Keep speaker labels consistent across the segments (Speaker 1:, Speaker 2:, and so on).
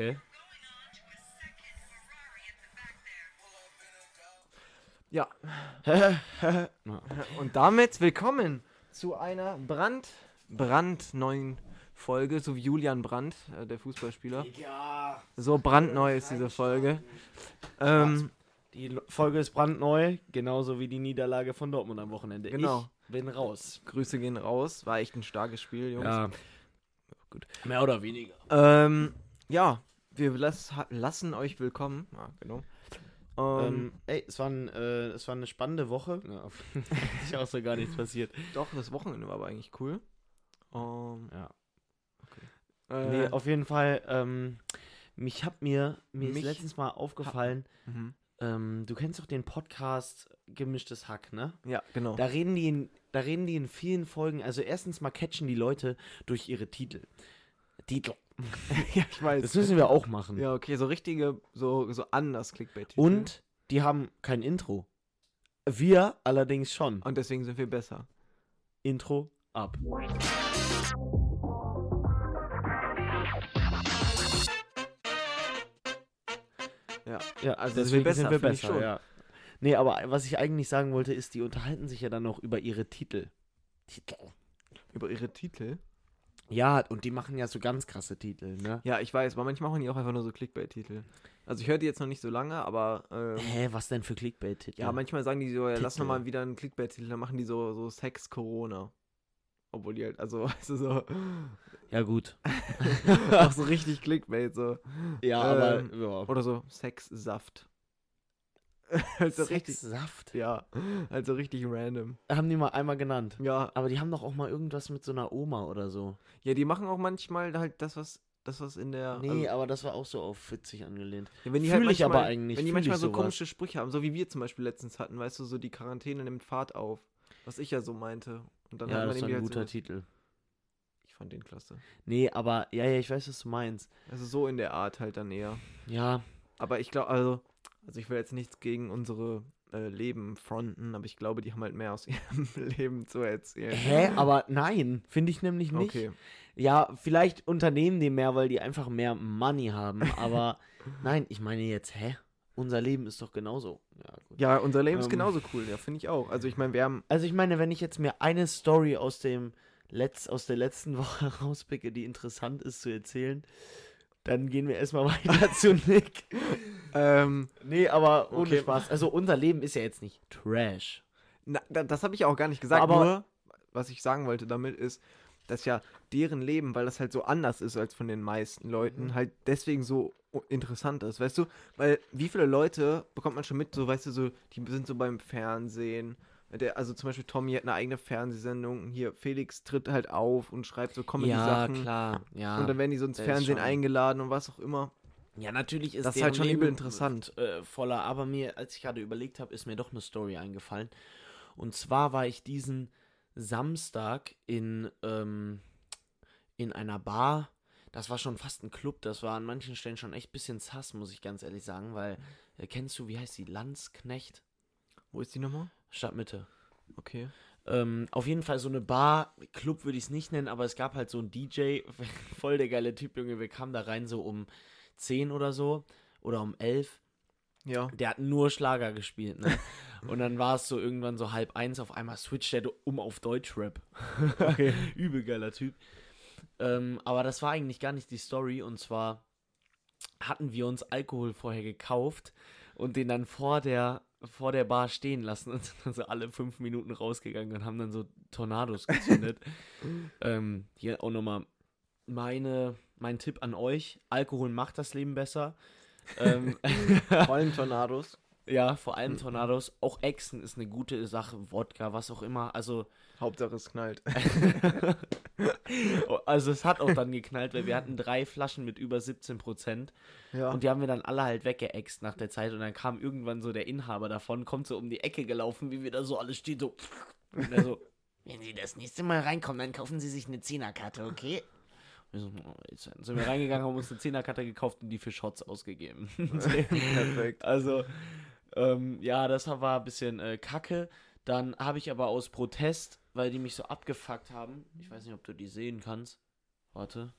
Speaker 1: Okay.
Speaker 2: Ja. Und damit willkommen zu einer brand, brandneuen Folge, so wie Julian Brandt, äh, der Fußballspieler.
Speaker 1: Ja.
Speaker 2: So brandneu ist diese Folge. Ähm,
Speaker 1: Die Folge ist brandneu, genauso wie die Niederlage von Dortmund am Wochenende.
Speaker 2: Genau.
Speaker 1: Ich bin raus.
Speaker 2: Grüße gehen raus. War echt ein starkes Spiel, Jungs.
Speaker 1: Ja.
Speaker 2: Gut.
Speaker 1: Mehr oder weniger.
Speaker 2: Ähm, ja, wir lass, ha- lassen euch willkommen. Ja, genau. Ähm,
Speaker 1: Ähm, ey, es war, ein, äh, es war eine spannende Woche. Ja, ist auch so gar nichts passiert.
Speaker 2: doch, das Wochenende war aber eigentlich cool. Ähm,
Speaker 1: Ja.
Speaker 2: äh,
Speaker 1: Nee, auf jeden Fall, ähm, mich hat mir, mir ist letztens mal aufgefallen,
Speaker 2: mhm.
Speaker 1: ähm, du kennst doch den Podcast Gemischtes Hack, ne?
Speaker 2: Ja, genau.
Speaker 1: Da reden die in, da reden die in vielen Folgen, also erstens mal catchen die Leute durch ihre Titel. Titel.
Speaker 2: ja, ich weiß.
Speaker 1: Das müssen wir auch machen.
Speaker 2: ja, okay, so richtige, so, so anders clickbait
Speaker 1: Und die haben kein Intro. Wir allerdings schon.
Speaker 2: Und deswegen sind wir besser.
Speaker 1: Intro ab.
Speaker 2: Ja.
Speaker 1: Ja,
Speaker 2: Also
Speaker 1: deswegen
Speaker 2: besser,
Speaker 1: sind wir besser, ja. Nee, aber was ich eigentlich sagen wollte, ist, die unterhalten sich ja dann noch über ihre Titel. Titel.
Speaker 2: Über ihre Titel.
Speaker 1: Ja, und die machen ja so ganz krasse Titel, ne?
Speaker 2: Ja, ich weiß, aber manchmal machen die auch einfach nur so Clickbait-Titel. Also ich höre die jetzt noch nicht so lange, aber ähm,
Speaker 1: Hä, was denn für Clickbait-Titel?
Speaker 2: ja, manchmal sagen die so, ja, lass
Speaker 1: Titel.
Speaker 2: noch mal wieder einen Clickbait-Titel, dann machen die so, so Sex Corona. Obwohl die halt, also, weißt du, so,
Speaker 1: ja gut.
Speaker 2: auch so richtig Clickbait, so.
Speaker 1: Ja,
Speaker 2: Ähm,
Speaker 1: aber ja.
Speaker 2: Oder so Sex Saft. also richtig,
Speaker 1: Sexsaft?
Speaker 2: ja, also richtig random.
Speaker 1: Haben die mal einmal genannt.
Speaker 2: Ja,
Speaker 1: Aber die haben doch auch mal irgendwas mit so einer Oma oder so.
Speaker 2: ja, die machen auch manchmal halt das, was, das, was in der.
Speaker 1: Nee,
Speaker 2: also,
Speaker 1: aber das war auch so auf witzig angelehnt.
Speaker 2: Ja, wenn die
Speaker 1: Fühl
Speaker 2: halt
Speaker 1: ich aber
Speaker 2: manchmal-
Speaker 1: eigentlich,
Speaker 2: Wenn die manchmal so
Speaker 1: sowas.
Speaker 2: komische Sprüche haben, so wie wir zum Beispiel letztens hatten, weißt du, so die Quarantäne nimmt Fahrt auf. Was ich ja so meinte. Und dann
Speaker 1: ja,
Speaker 2: hat man
Speaker 1: das
Speaker 2: irgendwie
Speaker 1: ein
Speaker 2: halt
Speaker 1: guter
Speaker 2: so,
Speaker 1: Titel.
Speaker 2: Ich fand den klasse.
Speaker 1: Nee, aber, ja, ja, ich weiß, was du meinst.
Speaker 2: Also so in der Art halt dann eher.
Speaker 1: Ja,
Speaker 2: Aber ich glaube, also, also ich will jetzt nichts gegen unsere äh, Leben fronten, aber ich glaube, die haben halt mehr aus ihrem Leben zu erzählen.
Speaker 1: hä? Aber nein, finde ich nämlich nicht.
Speaker 2: Okay.
Speaker 1: Ja, vielleicht unternehmen die mehr, weil die einfach mehr Money haben, aber nein, ich meine jetzt, hä? Unser Leben ist doch genauso. Ja, gut.
Speaker 2: Ja, unser Leben ist
Speaker 1: Ähm.
Speaker 2: genauso cool, ja, finde ich auch. Also ich meine, wir haben.
Speaker 1: Also ich meine, wenn ich jetzt mir eine Story aus dem Letz aus der letzten Woche rauspicke, die interessant ist zu erzählen, dann gehen wir erstmal weiter zu Nick.
Speaker 2: Ähm,
Speaker 1: Nee, aber ohne
Speaker 2: Okay.
Speaker 1: Spaß. Also unser Leben ist ja jetzt nicht Trash.
Speaker 2: Na, da, das habe ich auch gar nicht gesagt.
Speaker 1: Aber-
Speaker 2: nur, was ich sagen wollte damit ist, dass ja deren Leben, weil das halt so anders ist als von den meisten Leuten,
Speaker 1: Mhm.
Speaker 2: halt deswegen so interessant ist. Weißt du, weil wie viele Leute bekommt man schon mit, so weißt du, so, die sind so beim Fernsehen. Der, also zum Beispiel Tommy hat eine eigene Fernsehsendung. Hier, Felix tritt halt auf und schreibt so Comedy-Sachen.
Speaker 1: klar. Ja.
Speaker 2: Und dann werden die so ins Fernsehen eingeladen und was auch immer.
Speaker 1: Ja, natürlich ist
Speaker 2: Das ist halt schon übel
Speaker 1: Leben,
Speaker 2: interessant.
Speaker 1: Äh, voller, aber mir, als ich gerade überlegt habe, ist mir doch eine Story eingefallen. Und zwar war ich diesen Samstag in, ähm, in einer Bar. Das war schon fast ein Club. Das war an manchen Stellen schon echt ein bisschen sass, muss ich ganz ehrlich sagen, weil, äh, kennst du, wie heißt die? Landsknecht?
Speaker 2: Wo ist die nochmal?
Speaker 1: Stadtmitte.
Speaker 2: Okay.
Speaker 1: Ähm, auf jeden Fall so eine Bar, Club würde ich es nicht nennen, aber es gab halt so einen DJ, voll der geile Typ, Junge. Wir kamen da rein so um 10 oder so oder um 11.
Speaker 2: Ja.
Speaker 1: Der hat nur Schlager gespielt, ne? Und dann war es so irgendwann so halb eins, auf einmal switcht er um auf Deutschrap.
Speaker 2: Okay.
Speaker 1: Übel geiler Typ. Ähm, aber das war eigentlich gar nicht die Story und zwar hatten wir uns Alkohol vorher gekauft und den dann vor der, vor der Bar stehen lassen und sind dann so alle fünf Minuten rausgegangen und haben dann so Tornados gezündet. ähm, hier auch nochmal meine, mein Tipp an euch: Alkohol macht das Leben besser. ähm,
Speaker 2: Vor allem Tornados.
Speaker 1: ja, vor allem Tornados. Auch Echsen ist eine gute Sache, Wodka, was auch immer. Also,
Speaker 2: Hauptsache es knallt.
Speaker 1: also es hat auch dann geknallt, weil wir hatten drei Flaschen mit über 17 Prozent.
Speaker 2: Ja.
Speaker 1: Und die haben wir dann alle halt weggeext nach der Zeit. Und dann kam irgendwann so der Inhaber davon, kommt so um die Ecke gelaufen, wie wir da so alle stehen, so. Und er so, wenn Sie das nächste Mal reinkommen, dann kaufen Sie sich eine Zehnerkarte, okay? Wir so, oh, jetzt sind wir reingegangen, haben uns eine Zehnerkarte gekauft und die für Shots ausgegeben.
Speaker 2: Perfekt.
Speaker 1: Also, ähm, ja, das war ein bisschen äh, kacke. Dann habe ich aber aus Protest, weil die mich so abgefuckt haben, ich weiß nicht, ob du die sehen kannst. Warte.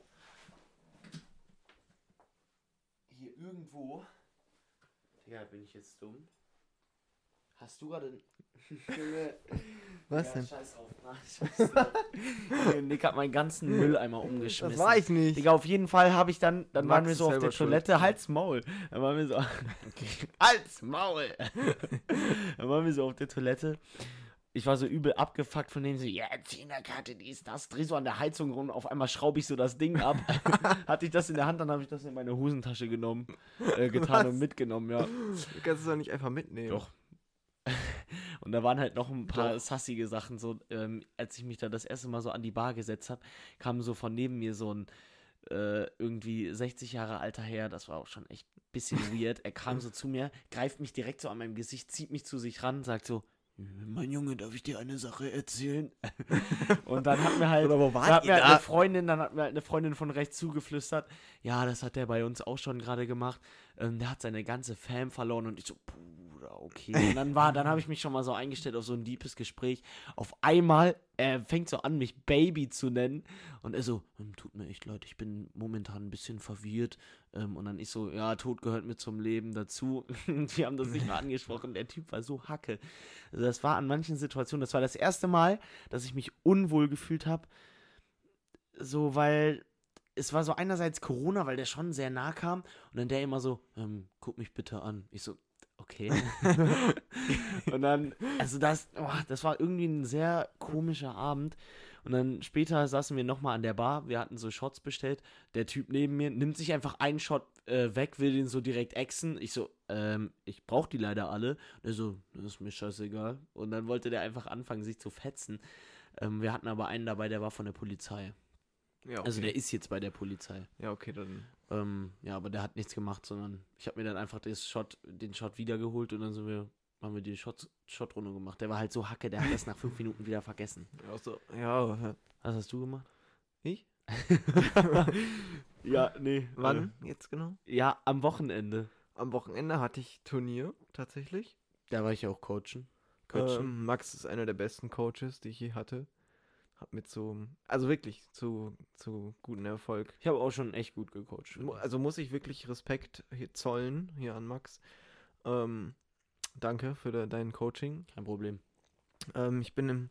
Speaker 1: hier irgendwo. Digga, bin ich jetzt dumm? Hast du gerade. Junge.
Speaker 2: Was
Speaker 1: ja,
Speaker 2: denn?
Speaker 1: Scheiß auf. Nein, Nick hat meinen ganzen Mülleimer umgeschmissen.
Speaker 2: Das war ich nicht.
Speaker 1: Digga, auf jeden Fall habe ich dann, dann
Speaker 2: Max
Speaker 1: waren wir so auf der
Speaker 2: schuld.
Speaker 1: Toilette, Hals, Maul. Dann waren wir so, Hals, Maul. dann waren wir so auf der Toilette. Ich war so übel abgefuckt von dem, so, ja, Zehnerkarte, die ist das. Dreh so an der Heizung rum, auf einmal schraube ich so das Ding ab. Hatte ich das in der Hand, dann habe ich das in meine Hosentasche genommen, äh, getan
Speaker 2: Was?
Speaker 1: und mitgenommen, ja.
Speaker 2: Du kannst es doch nicht einfach mitnehmen.
Speaker 1: Doch. Und da waren halt noch ein paar sassige Sachen. So, ähm, als ich mich da das erste Mal so an die Bar gesetzt habe, kam so von neben mir so ein äh, irgendwie 60 Jahre alter Herr. Das war auch schon echt ein bisschen weird. Er kam so zu mir, greift mich direkt so an meinem Gesicht, zieht mich zu sich ran, sagt so. Mein Junge, darf ich dir eine Sache erzählen? Und dann hat mir halt,
Speaker 2: Oder wo
Speaker 1: dann hat mir halt
Speaker 2: da?
Speaker 1: eine Freundin, dann hat mir halt eine Freundin von rechts zugeflüstert, ja, das hat der bei uns auch schon gerade gemacht. Ähm, der hat seine ganze Fam verloren und ich so, Bruder, okay. Und dann war, dann habe ich mich schon mal so eingestellt auf so ein deepes Gespräch. Auf einmal, er fängt so an, mich Baby zu nennen. Und er so, "Hm, tut mir echt leid, ich bin momentan ein bisschen verwirrt. Ähm, und dann ich so, ja, Tod gehört mir zum Leben dazu. Und wir haben das nicht mehr angesprochen. Der Typ war so hacke. Also das war an manchen Situationen, das war das erste Mal, dass ich mich unwohl gefühlt habe. So, weil es war so einerseits Corona, weil der schon sehr nah kam. Und dann der immer so, ähm, guck mich bitte an. Ich so, okay. und dann, also das, oh, das war irgendwie ein sehr komischer Abend. Und dann später saßen wir nochmal an der Bar. Wir hatten so Shots bestellt. Der Typ neben mir nimmt sich einfach einen Shot äh, weg, will den so direkt exen. Ich so, ähm, ich brauch die leider alle. Und er so, das ist mir scheißegal. Und dann wollte der einfach anfangen, sich zu fetzen. Ähm, wir hatten aber einen dabei, der war von der Polizei.
Speaker 2: Ja, okay.
Speaker 1: Also der ist jetzt bei der Polizei.
Speaker 2: ja, okay, dann.
Speaker 1: Ähm, ja, aber der hat nichts gemacht, sondern ich habe mir dann einfach Shot, den Shot wiedergeholt und dann sind wir, haben wir die Shot, Shotrunde gemacht. Der war halt so hacke, der hat das nach fünf Minuten wieder vergessen.
Speaker 2: Ja, so, ja,
Speaker 1: Was hast du gemacht?
Speaker 2: Ich?
Speaker 1: ja, nee.
Speaker 2: wann jetzt genau?
Speaker 1: Äh, ja, am Wochenende.
Speaker 2: Am Wochenende hatte ich Turnier, tatsächlich.
Speaker 1: Da war ich ja auch coachen. Coachen.
Speaker 2: Ähm, Max ist einer der besten Coaches, die ich je hatte. Hat mit so, also wirklich zu, zu gutem Erfolg.
Speaker 1: ich habe auch schon echt gut gecoacht.
Speaker 2: Also muss ich wirklich Respekt zollen, hier an Max. Ähm, danke für de, dein Coaching.
Speaker 1: Kein Problem.
Speaker 2: Ähm, ich bin im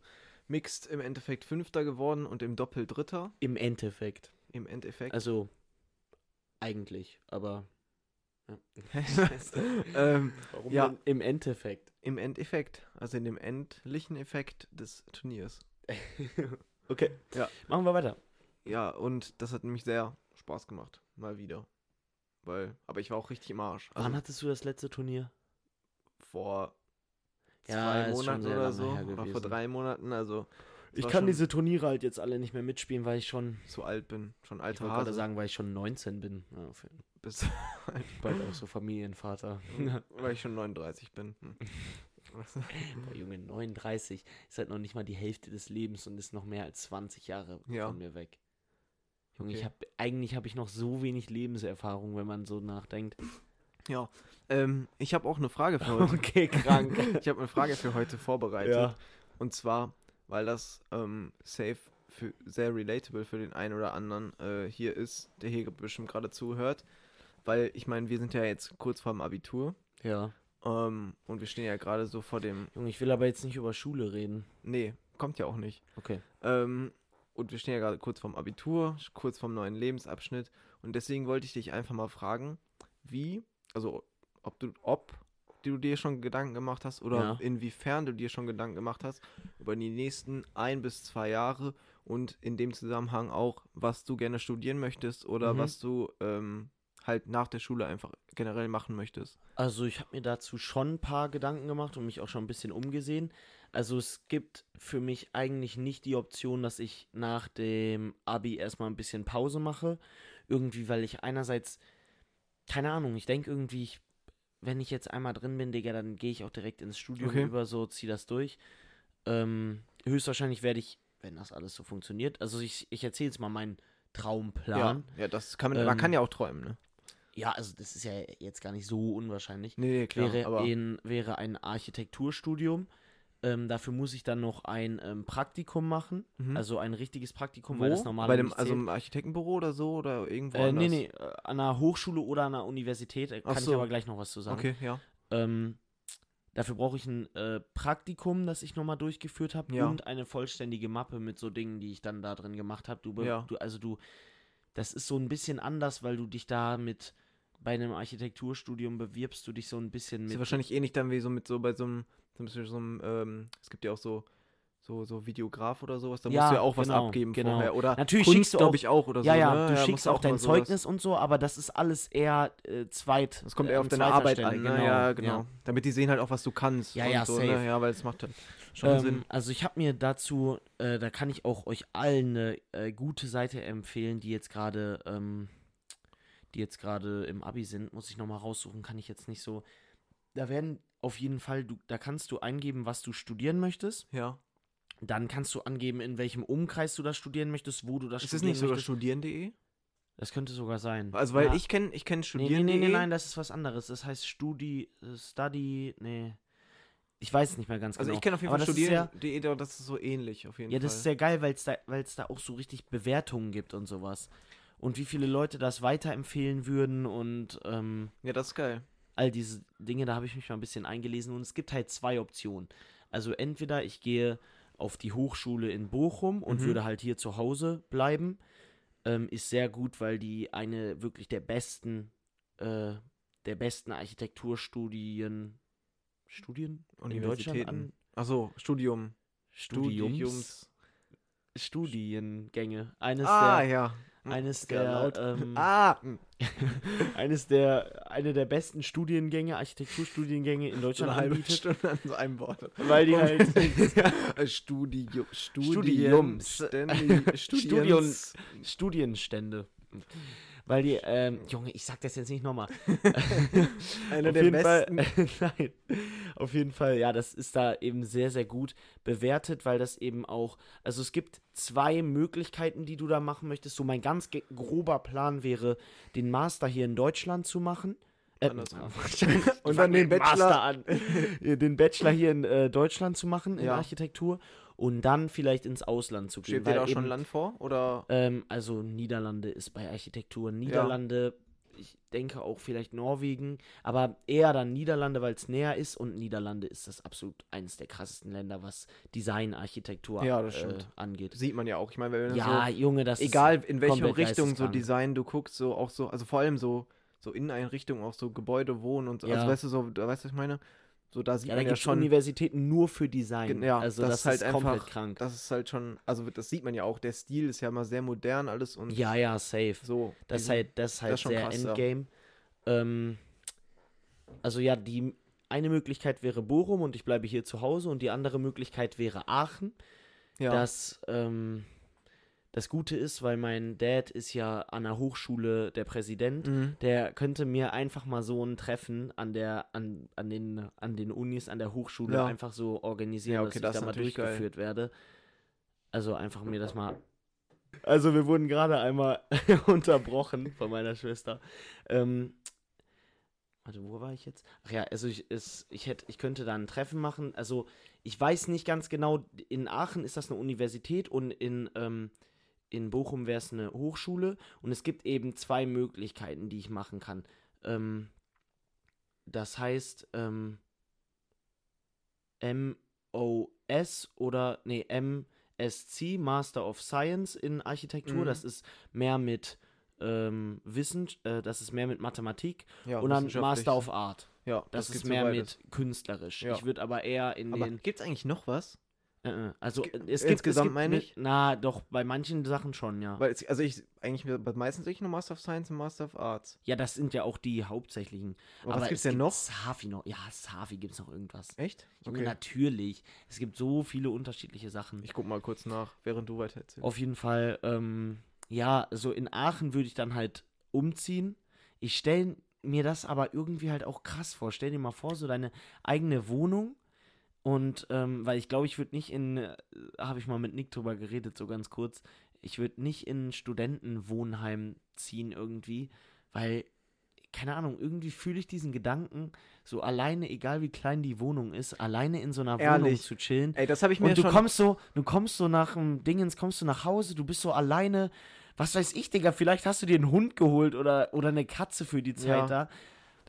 Speaker 2: Mixed im Endeffekt Fünfter geworden und im Doppel Dritter.
Speaker 1: Im Endeffekt.
Speaker 2: Im Endeffekt.
Speaker 1: Also, eigentlich, aber. Ja.
Speaker 2: ähm,
Speaker 1: Warum
Speaker 2: Ja.
Speaker 1: im Endeffekt?
Speaker 2: Im Endeffekt, also in dem endlichen Effekt des Turniers.
Speaker 1: okay.
Speaker 2: Ja.
Speaker 1: Machen wir weiter.
Speaker 2: Ja, und das hat nämlich sehr Spaß gemacht. Mal wieder. Weil, aber ich war auch richtig im Arsch. Also
Speaker 1: Wann hattest du das letzte Turnier?
Speaker 2: Vor
Speaker 1: Ja,
Speaker 2: zwei Monaten oder so. Oder vor drei Monaten, also
Speaker 1: Ich kann diese Turniere halt jetzt alle nicht mehr mitspielen, weil ich schon,
Speaker 2: zu alt bin. Schon
Speaker 1: ich
Speaker 2: alter
Speaker 1: wollte gerade
Speaker 2: Hase.
Speaker 1: sagen, weil ich schon 19 bin. Ja, auf-
Speaker 2: Bis,
Speaker 1: bald auch so Familienvater.
Speaker 2: weil ich schon 39 bin. Hm.
Speaker 1: Boah, Junge, 39 ist halt noch nicht mal die Hälfte des Lebens und ist noch mehr als 20 Jahre
Speaker 2: Ja.
Speaker 1: von mir weg. Junge, ich
Speaker 2: Okay.
Speaker 1: habe eigentlich habe ich noch so wenig Lebenserfahrung, wenn man so nachdenkt.
Speaker 2: Ja. Ähm, ich habe auch eine Frage für heute.
Speaker 1: Okay, krank.
Speaker 2: Ich habe eine Frage für heute vorbereitet.
Speaker 1: ja.
Speaker 2: Und zwar, weil das ähm, safe für, sehr relatable für den einen oder anderen äh, hier ist, der hier bestimmt gerade zuhört. Weil ich meine, wir sind ja jetzt kurz vorm Abitur
Speaker 1: Ja.
Speaker 2: ähm, und wir stehen ja gerade so vor dem.
Speaker 1: Junge, ich will aber jetzt nicht über Schule reden.
Speaker 2: Nee, kommt ja auch nicht.
Speaker 1: Okay.
Speaker 2: Ähm, und wir stehen ja gerade kurz vorm Abitur, kurz vorm neuen Lebensabschnitt. Und deswegen wollte ich dich einfach mal fragen, wie, also ob du, ob du dir schon Gedanken gemacht hast oder
Speaker 1: Ja.
Speaker 2: inwiefern du dir schon Gedanken gemacht hast über die nächsten ein bis zwei Jahre und in dem Zusammenhang auch, was du gerne studieren möchtest oder
Speaker 1: Mhm.
Speaker 2: was du ähm, halt nach der Schule einfach generell machen möchtest.
Speaker 1: Also ich habe mir dazu schon ein paar Gedanken gemacht und mich auch schon ein bisschen umgesehen. Also es gibt für mich eigentlich nicht die Option, dass ich nach dem Abi erstmal ein bisschen Pause mache. Irgendwie, weil ich einerseits, keine Ahnung, ich denke irgendwie, ich, wenn ich jetzt einmal drin bin, Digga, dann gehe ich auch direkt ins Studium
Speaker 2: Okay.
Speaker 1: über, so zieh das durch. Ähm, höchstwahrscheinlich werde ich, wenn das alles so funktioniert, also ich, ich erzähle jetzt mal meinen Traumplan.
Speaker 2: Ja, ja, das kann man, man
Speaker 1: Ähm,
Speaker 2: kann ja auch träumen, ne?
Speaker 1: Ja, also das ist ja jetzt gar nicht so unwahrscheinlich
Speaker 2: Nee, nee, klar,
Speaker 1: wäre,
Speaker 2: aber
Speaker 1: in, wäre ein Architekturstudium Ähm, dafür muss ich dann noch ein ähm, Praktikum machen.
Speaker 2: Mhm.
Speaker 1: Also ein richtiges Praktikum,
Speaker 2: Wo?
Speaker 1: weil das
Speaker 2: Bei dem,
Speaker 1: nicht
Speaker 2: also im Architektenbüro oder so oder irgendwo
Speaker 1: äh,
Speaker 2: anders?
Speaker 1: nee, nee, äh, an einer Hochschule oder an einer Universität. Äh, Kann
Speaker 2: so.
Speaker 1: ich aber gleich noch was zu sagen.
Speaker 2: Okay, ja.
Speaker 1: Ähm, dafür brauche ich ein äh, Praktikum, das ich nochmal durchgeführt habe
Speaker 2: Ja.
Speaker 1: und eine vollständige Mappe mit so Dingen, die ich dann da drin gemacht habe. Du,
Speaker 2: Ja.
Speaker 1: du, also du, das ist so ein bisschen anders, weil du dich da mit bei einem Architekturstudium bewirbst du dich so ein bisschen
Speaker 2: Ist
Speaker 1: mit.
Speaker 2: ja wahrscheinlich ähnlich dann wie so mit so bei so einem, zum Beispiel so einem, ähm, es gibt ja auch so, so, so Videograf oder sowas, da
Speaker 1: Ja,
Speaker 2: musst du ja auch was
Speaker 1: genau,
Speaker 2: abgeben
Speaker 1: genau.
Speaker 2: vorher. Oder
Speaker 1: Natürlich
Speaker 2: Kunst,
Speaker 1: schickst du
Speaker 2: glaube
Speaker 1: auch-
Speaker 2: ich, auch oder
Speaker 1: ja,
Speaker 2: so.
Speaker 1: ja,
Speaker 2: ne?
Speaker 1: du
Speaker 2: musst
Speaker 1: schickst auch dein Zeugnis und so, aber das ist alles eher äh, zweit.
Speaker 2: Das kommt
Speaker 1: äh,
Speaker 2: eher auf deine Arbeit
Speaker 1: Stelle,
Speaker 2: an, ne? Ja, genau.
Speaker 1: ja.
Speaker 2: Damit die sehen halt auch, was du kannst.
Speaker 1: Ja,
Speaker 2: und
Speaker 1: ja,
Speaker 2: so,
Speaker 1: safe.
Speaker 2: Ne? Ja, weil es macht halt schon
Speaker 1: Ähm,
Speaker 2: Sinn.
Speaker 1: also ich habe mir dazu, äh, da kann ich auch euch allen eine äh, gute Seite empfehlen, die jetzt gerade, ähm, die jetzt gerade im Abi sind, muss ich nochmal raussuchen, kann ich jetzt nicht so. Da werden auf jeden Fall, du, da kannst du eingeben, was du studieren möchtest.
Speaker 2: Ja.
Speaker 1: Dann kannst du angeben, in welchem Umkreis du das studieren möchtest, wo du das
Speaker 2: Ist das
Speaker 1: studieren
Speaker 2: nicht sogar
Speaker 1: möchtest.
Speaker 2: studieren.de?
Speaker 1: Das könnte sogar sein.
Speaker 2: Also, weil
Speaker 1: Ja.
Speaker 2: ich kenne ich kenn
Speaker 1: Nee, nee,
Speaker 2: studieren.de.
Speaker 1: nee, nee, nein, das ist was anderes. Das heißt Studi, äh, Study, nee. Ich weiß es nicht mehr ganz
Speaker 2: Also
Speaker 1: genau.
Speaker 2: ich kenne auf jeden Fall
Speaker 1: ist
Speaker 2: studieren.de, da- das ist so ähnlich auf jeden
Speaker 1: Ja,
Speaker 2: Fall.
Speaker 1: das ist sehr geil, weil es da, weil's da auch so richtig Bewertungen gibt und sowas. Und wie viele Leute das weiterempfehlen würden und ähm,
Speaker 2: ja, das ist geil.
Speaker 1: all diese Dinge, da habe ich mich mal ein bisschen eingelesen. Und es gibt halt zwei Optionen. Also entweder ich gehe auf die Hochschule in Bochum und
Speaker 2: Mhm.
Speaker 1: würde halt hier zu Hause bleiben. Ähm, ist sehr gut, weil die eine wirklich der besten, äh, der besten Architekturstudien, Studien in Deutschland an.
Speaker 2: Achso, Studium.
Speaker 1: Studiums, Studiengänge. Eines
Speaker 2: Ah,
Speaker 1: der,
Speaker 2: ja.
Speaker 1: Eines
Speaker 2: Ja,
Speaker 1: der, ähm,
Speaker 2: Ah, hm.
Speaker 1: eines der, eine der besten Studiengänge, Architekturstudiengänge in
Speaker 2: so
Speaker 1: Deutschland
Speaker 2: eine halbe
Speaker 1: anbietet,
Speaker 2: Stunde an so einem Wort.
Speaker 1: weil die halt
Speaker 2: Studium,
Speaker 1: Studiums.
Speaker 2: Studium, Studiums.
Speaker 1: Studienstände. Weil die, ähm, Junge, ich sag das jetzt nicht nochmal.
Speaker 2: Einer der besten.
Speaker 1: Fall, nein, auf jeden Fall, ja, das ist da eben sehr, sehr gut bewertet, weil das eben auch, also es gibt zwei Möglichkeiten, die du da machen möchtest. So mein ganz grober Plan wäre, den Master hier in Deutschland zu machen. Äh,
Speaker 2: Andersrum.
Speaker 1: und
Speaker 2: dann den Bachelor-
Speaker 1: an. Den Bachelor hier in äh, Deutschland zu machen, in
Speaker 2: Ja.
Speaker 1: Architektur. Und dann vielleicht ins Ausland zu gehen.
Speaker 2: Steht dir da schon Land vor? Oder?
Speaker 1: ähm, also Niederlande ist bei Architektur. Niederlande, ich denke auch vielleicht Norwegen, aber eher dann Niederlande, weil es näher ist und Niederlande ist das absolut eines der krassesten Länder, was Designarchitektur
Speaker 2: Ja, das
Speaker 1: äh,
Speaker 2: stimmt.
Speaker 1: angeht.
Speaker 2: Sieht man ja auch. Ich meine, wenn
Speaker 1: Ja,
Speaker 2: so,
Speaker 1: Junge, das
Speaker 2: egal in welche Richtung so. Design du guckst, so auch so, also vor allem so, so Inneneinrichtungen, auch so Gebäude, Wohnen und so.
Speaker 1: Ja.
Speaker 2: Also weißt du so, weißt du, was ich meine? So, da sieht
Speaker 1: ja, da
Speaker 2: man ja schon.
Speaker 1: Universitäten nur für Design.
Speaker 2: Ja,
Speaker 1: also
Speaker 2: das
Speaker 1: das,
Speaker 2: ist halt
Speaker 1: ist komplett
Speaker 2: einfach-
Speaker 1: krank.
Speaker 2: Das ist halt schon, also das sieht man ja auch, der Stil ist ja immer sehr modern alles und
Speaker 1: Ja, ja, safe.
Speaker 2: so.
Speaker 1: Das ist halt, das ist halt
Speaker 2: das
Speaker 1: sehr
Speaker 2: krass, ja.
Speaker 1: Endgame. Ähm, also ja, die eine Möglichkeit wäre Bochum und ich bleibe hier zu Hause und die andere Möglichkeit wäre Aachen.
Speaker 2: ja.
Speaker 1: Das, ähm, das Gute ist, weil mein Dad ist ja an der Hochschule der Präsident.
Speaker 2: Mhm.
Speaker 1: Der könnte mir einfach mal so ein Treffen an der, an, an den, an den Unis, an der Hochschule
Speaker 2: Ja.
Speaker 1: einfach so organisieren,
Speaker 2: Ja, okay,
Speaker 1: dass
Speaker 2: das
Speaker 1: ich da mal
Speaker 2: natürlich geil.
Speaker 1: durchgeführt werde. Also einfach mir das mal. Also wir wurden gerade einmal unterbrochen von meiner Schwester. Ähm, warte, wo war ich jetzt? Ach ja, also ich, es, ich, hätte, ich könnte da ein Treffen machen. Also ich weiß nicht ganz genau, in Aachen ist das eine Universität und in, ähm, in Bochum wäre es eine Hochschule. Und es gibt eben zwei Möglichkeiten, die ich machen kann. Ähm, das heißt, ähm, MOS oder, nee, MSc, Master of Science in Architektur.
Speaker 2: Mhm.
Speaker 1: Das ist mehr mit ähm, Wissen, äh, das ist mehr mit Mathematik.
Speaker 2: ja,
Speaker 1: und dann. Master of Art.
Speaker 2: Ja,
Speaker 1: Das, ist
Speaker 2: gibt's
Speaker 1: mehr
Speaker 2: beides.
Speaker 1: mit künstlerisch.
Speaker 2: Ja.
Speaker 1: Ich würde aber eher in
Speaker 2: Aber
Speaker 1: den.
Speaker 2: gibt's eigentlich noch was?
Speaker 1: Äh, äh, also es gibt
Speaker 2: insgesamt
Speaker 1: es gibt
Speaker 2: meine
Speaker 1: mit-
Speaker 2: ich?
Speaker 1: Na, doch, bei manchen Sachen schon, ja.
Speaker 2: Weil, es, also ich, eigentlich, meistens sehe ich nur Master of Science und Master of Arts.
Speaker 1: ja, das sind ja auch die hauptsächlichen.
Speaker 2: Aber,
Speaker 1: aber
Speaker 2: was gibt's
Speaker 1: es
Speaker 2: denn
Speaker 1: gibt
Speaker 2: noch?
Speaker 1: Safi noch. Ja, Safi gibt es noch irgendwas.
Speaker 2: Echt?
Speaker 1: Junge, natürlich. Es gibt so viele unterschiedliche Sachen.
Speaker 2: Ich guck mal kurz nach, während du weiter erzählst.
Speaker 1: Auf jeden Fall, ähm, ja, so in Aachen würde ich dann halt umziehen. Ich stelle mir das aber irgendwie halt auch krass vor. Stell dir mal vor, so deine eigene Wohnung. Und, ähm, weil ich glaube, ich würde nicht in, äh, habe ich mal mit Nick drüber geredet, so ganz kurz, ich würde nicht in ein Studentenwohnheim ziehen irgendwie, weil, keine Ahnung, irgendwie fühle ich diesen Gedanken, so alleine, egal wie klein die Wohnung ist, alleine in so einer Wohnung
Speaker 2: Ehrlich.
Speaker 1: zu chillen.
Speaker 2: Ey, das habe ich mir
Speaker 1: Und du
Speaker 2: schon.
Speaker 1: kommst so, du kommst so nach dem Dingens, kommst du nach Hause, du bist so alleine. Was weiß ich, Digga, vielleicht hast du dir einen Hund geholt oder, oder eine Katze für die Zeit
Speaker 2: Ja.
Speaker 1: da.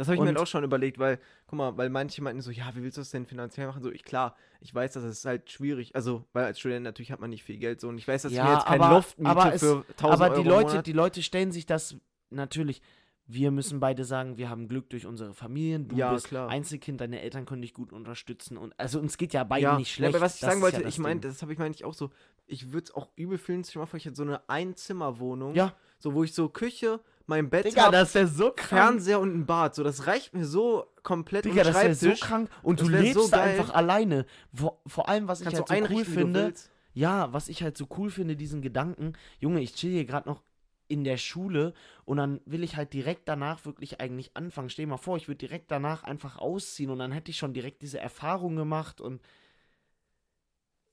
Speaker 2: Das habe ich mir
Speaker 1: Und-
Speaker 2: halt auch schon überlegt, weil, guck mal, weil manche meinten so, ja, wie willst du das denn finanziell machen? So, ich, klar, ich weiß, dass es halt schwierig, also, weil als Student natürlich hat man nicht viel Geld so und ich weiß, dass ich mir
Speaker 1: Ja,
Speaker 2: jetzt kein Loft
Speaker 1: aber es-
Speaker 2: für 1000
Speaker 1: Aber
Speaker 2: Euro
Speaker 1: die
Speaker 2: im
Speaker 1: Leute, die Leute stellen sich das natürlich. Wir müssen beide sagen, wir haben Glück durch unsere Familien. Du
Speaker 2: Ja,
Speaker 1: bist
Speaker 2: klar.
Speaker 1: Einzelkind, deine Eltern können dich gut unterstützen. Und also uns geht ja beiden
Speaker 2: ja,
Speaker 1: nicht
Speaker 2: ja,
Speaker 1: schlecht.
Speaker 2: aber was ich
Speaker 1: das
Speaker 2: sagen wollte,
Speaker 1: ja
Speaker 2: ich meine, das habe ich meine ich auch so, ich würde es auch übel fühlen, mal vor, ich hätte so eine Einzimmerwohnung,
Speaker 1: Ja,
Speaker 2: so wo ich so Küche, mein Bett
Speaker 1: Digga,
Speaker 2: hab,
Speaker 1: das wäre so krank.
Speaker 2: Fernseher und ein Bad, so das reicht mir so komplett
Speaker 1: Digga, das wäre so
Speaker 2: Schreibtisch.
Speaker 1: krank. Und
Speaker 2: Das
Speaker 1: du lebst
Speaker 2: so
Speaker 1: da
Speaker 2: geil.
Speaker 1: einfach alleine. Vor, vor allem, was ich
Speaker 2: Kannst
Speaker 1: halt
Speaker 2: du
Speaker 1: so cool finde. Ja, was ich halt so cool finde, diesen Gedanken, Junge, ich chill hier gerade noch in der Schule und dann will ich halt direkt danach wirklich eigentlich anfangen. Stell dir mal vor, ich würde direkt danach einfach ausziehen und dann hätte ich schon direkt diese Erfahrung gemacht und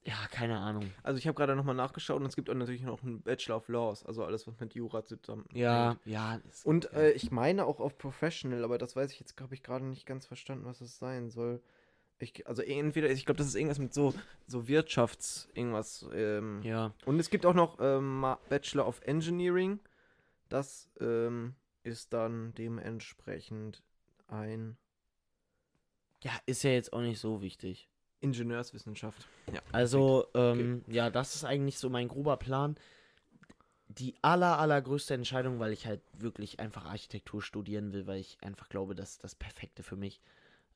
Speaker 1: ja, keine Ahnung.
Speaker 2: Also ich habe gerade nochmal nachgeschaut und es gibt auch natürlich noch einen Bachelor of Laws, also alles, was mit Jura zusammen.
Speaker 1: Ja, ja.
Speaker 2: Und
Speaker 1: ja.
Speaker 2: äh, ich meine auch auf Professional, aber das weiß ich jetzt, habe ich gerade nicht ganz verstanden, was das sein soll. Ich, also entweder, ich glaube, das ist irgendwas mit so, so Wirtschafts, irgendwas. Ähm,
Speaker 1: ja.
Speaker 2: Und es gibt auch noch ähm, Bachelor of Engineering. Das ähm, ist dann dementsprechend ein
Speaker 1: Ja, ist ja jetzt auch nicht so wichtig.
Speaker 2: Ingenieurswissenschaft. Ja.
Speaker 1: Also, ähm, ja, das ist eigentlich so mein grober Plan. Die aller, allergrößte Entscheidung, weil ich halt wirklich einfach Architektur studieren will, weil ich einfach glaube, das ist das Perfekte für mich.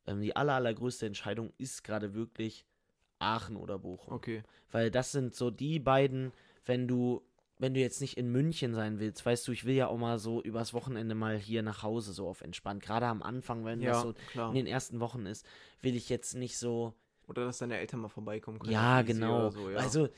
Speaker 1: Ähm, die aller, allergrößte Entscheidung ist gerade wirklich Aachen oder Bochum.
Speaker 2: Okay.
Speaker 1: Weil das sind so die beiden, wenn du, wenn du jetzt nicht in München sein willst, weißt du, ich will ja auch mal so übers Wochenende mal hier nach Hause so auf entspannt. Gerade am Anfang, wenn das
Speaker 2: Ja,
Speaker 1: so
Speaker 2: klar.
Speaker 1: in den ersten Wochen ist, will ich jetzt nicht so,
Speaker 2: Oder dass deine Eltern mal vorbeikommen können.
Speaker 1: ja, genau.
Speaker 2: So, ja.
Speaker 1: Also,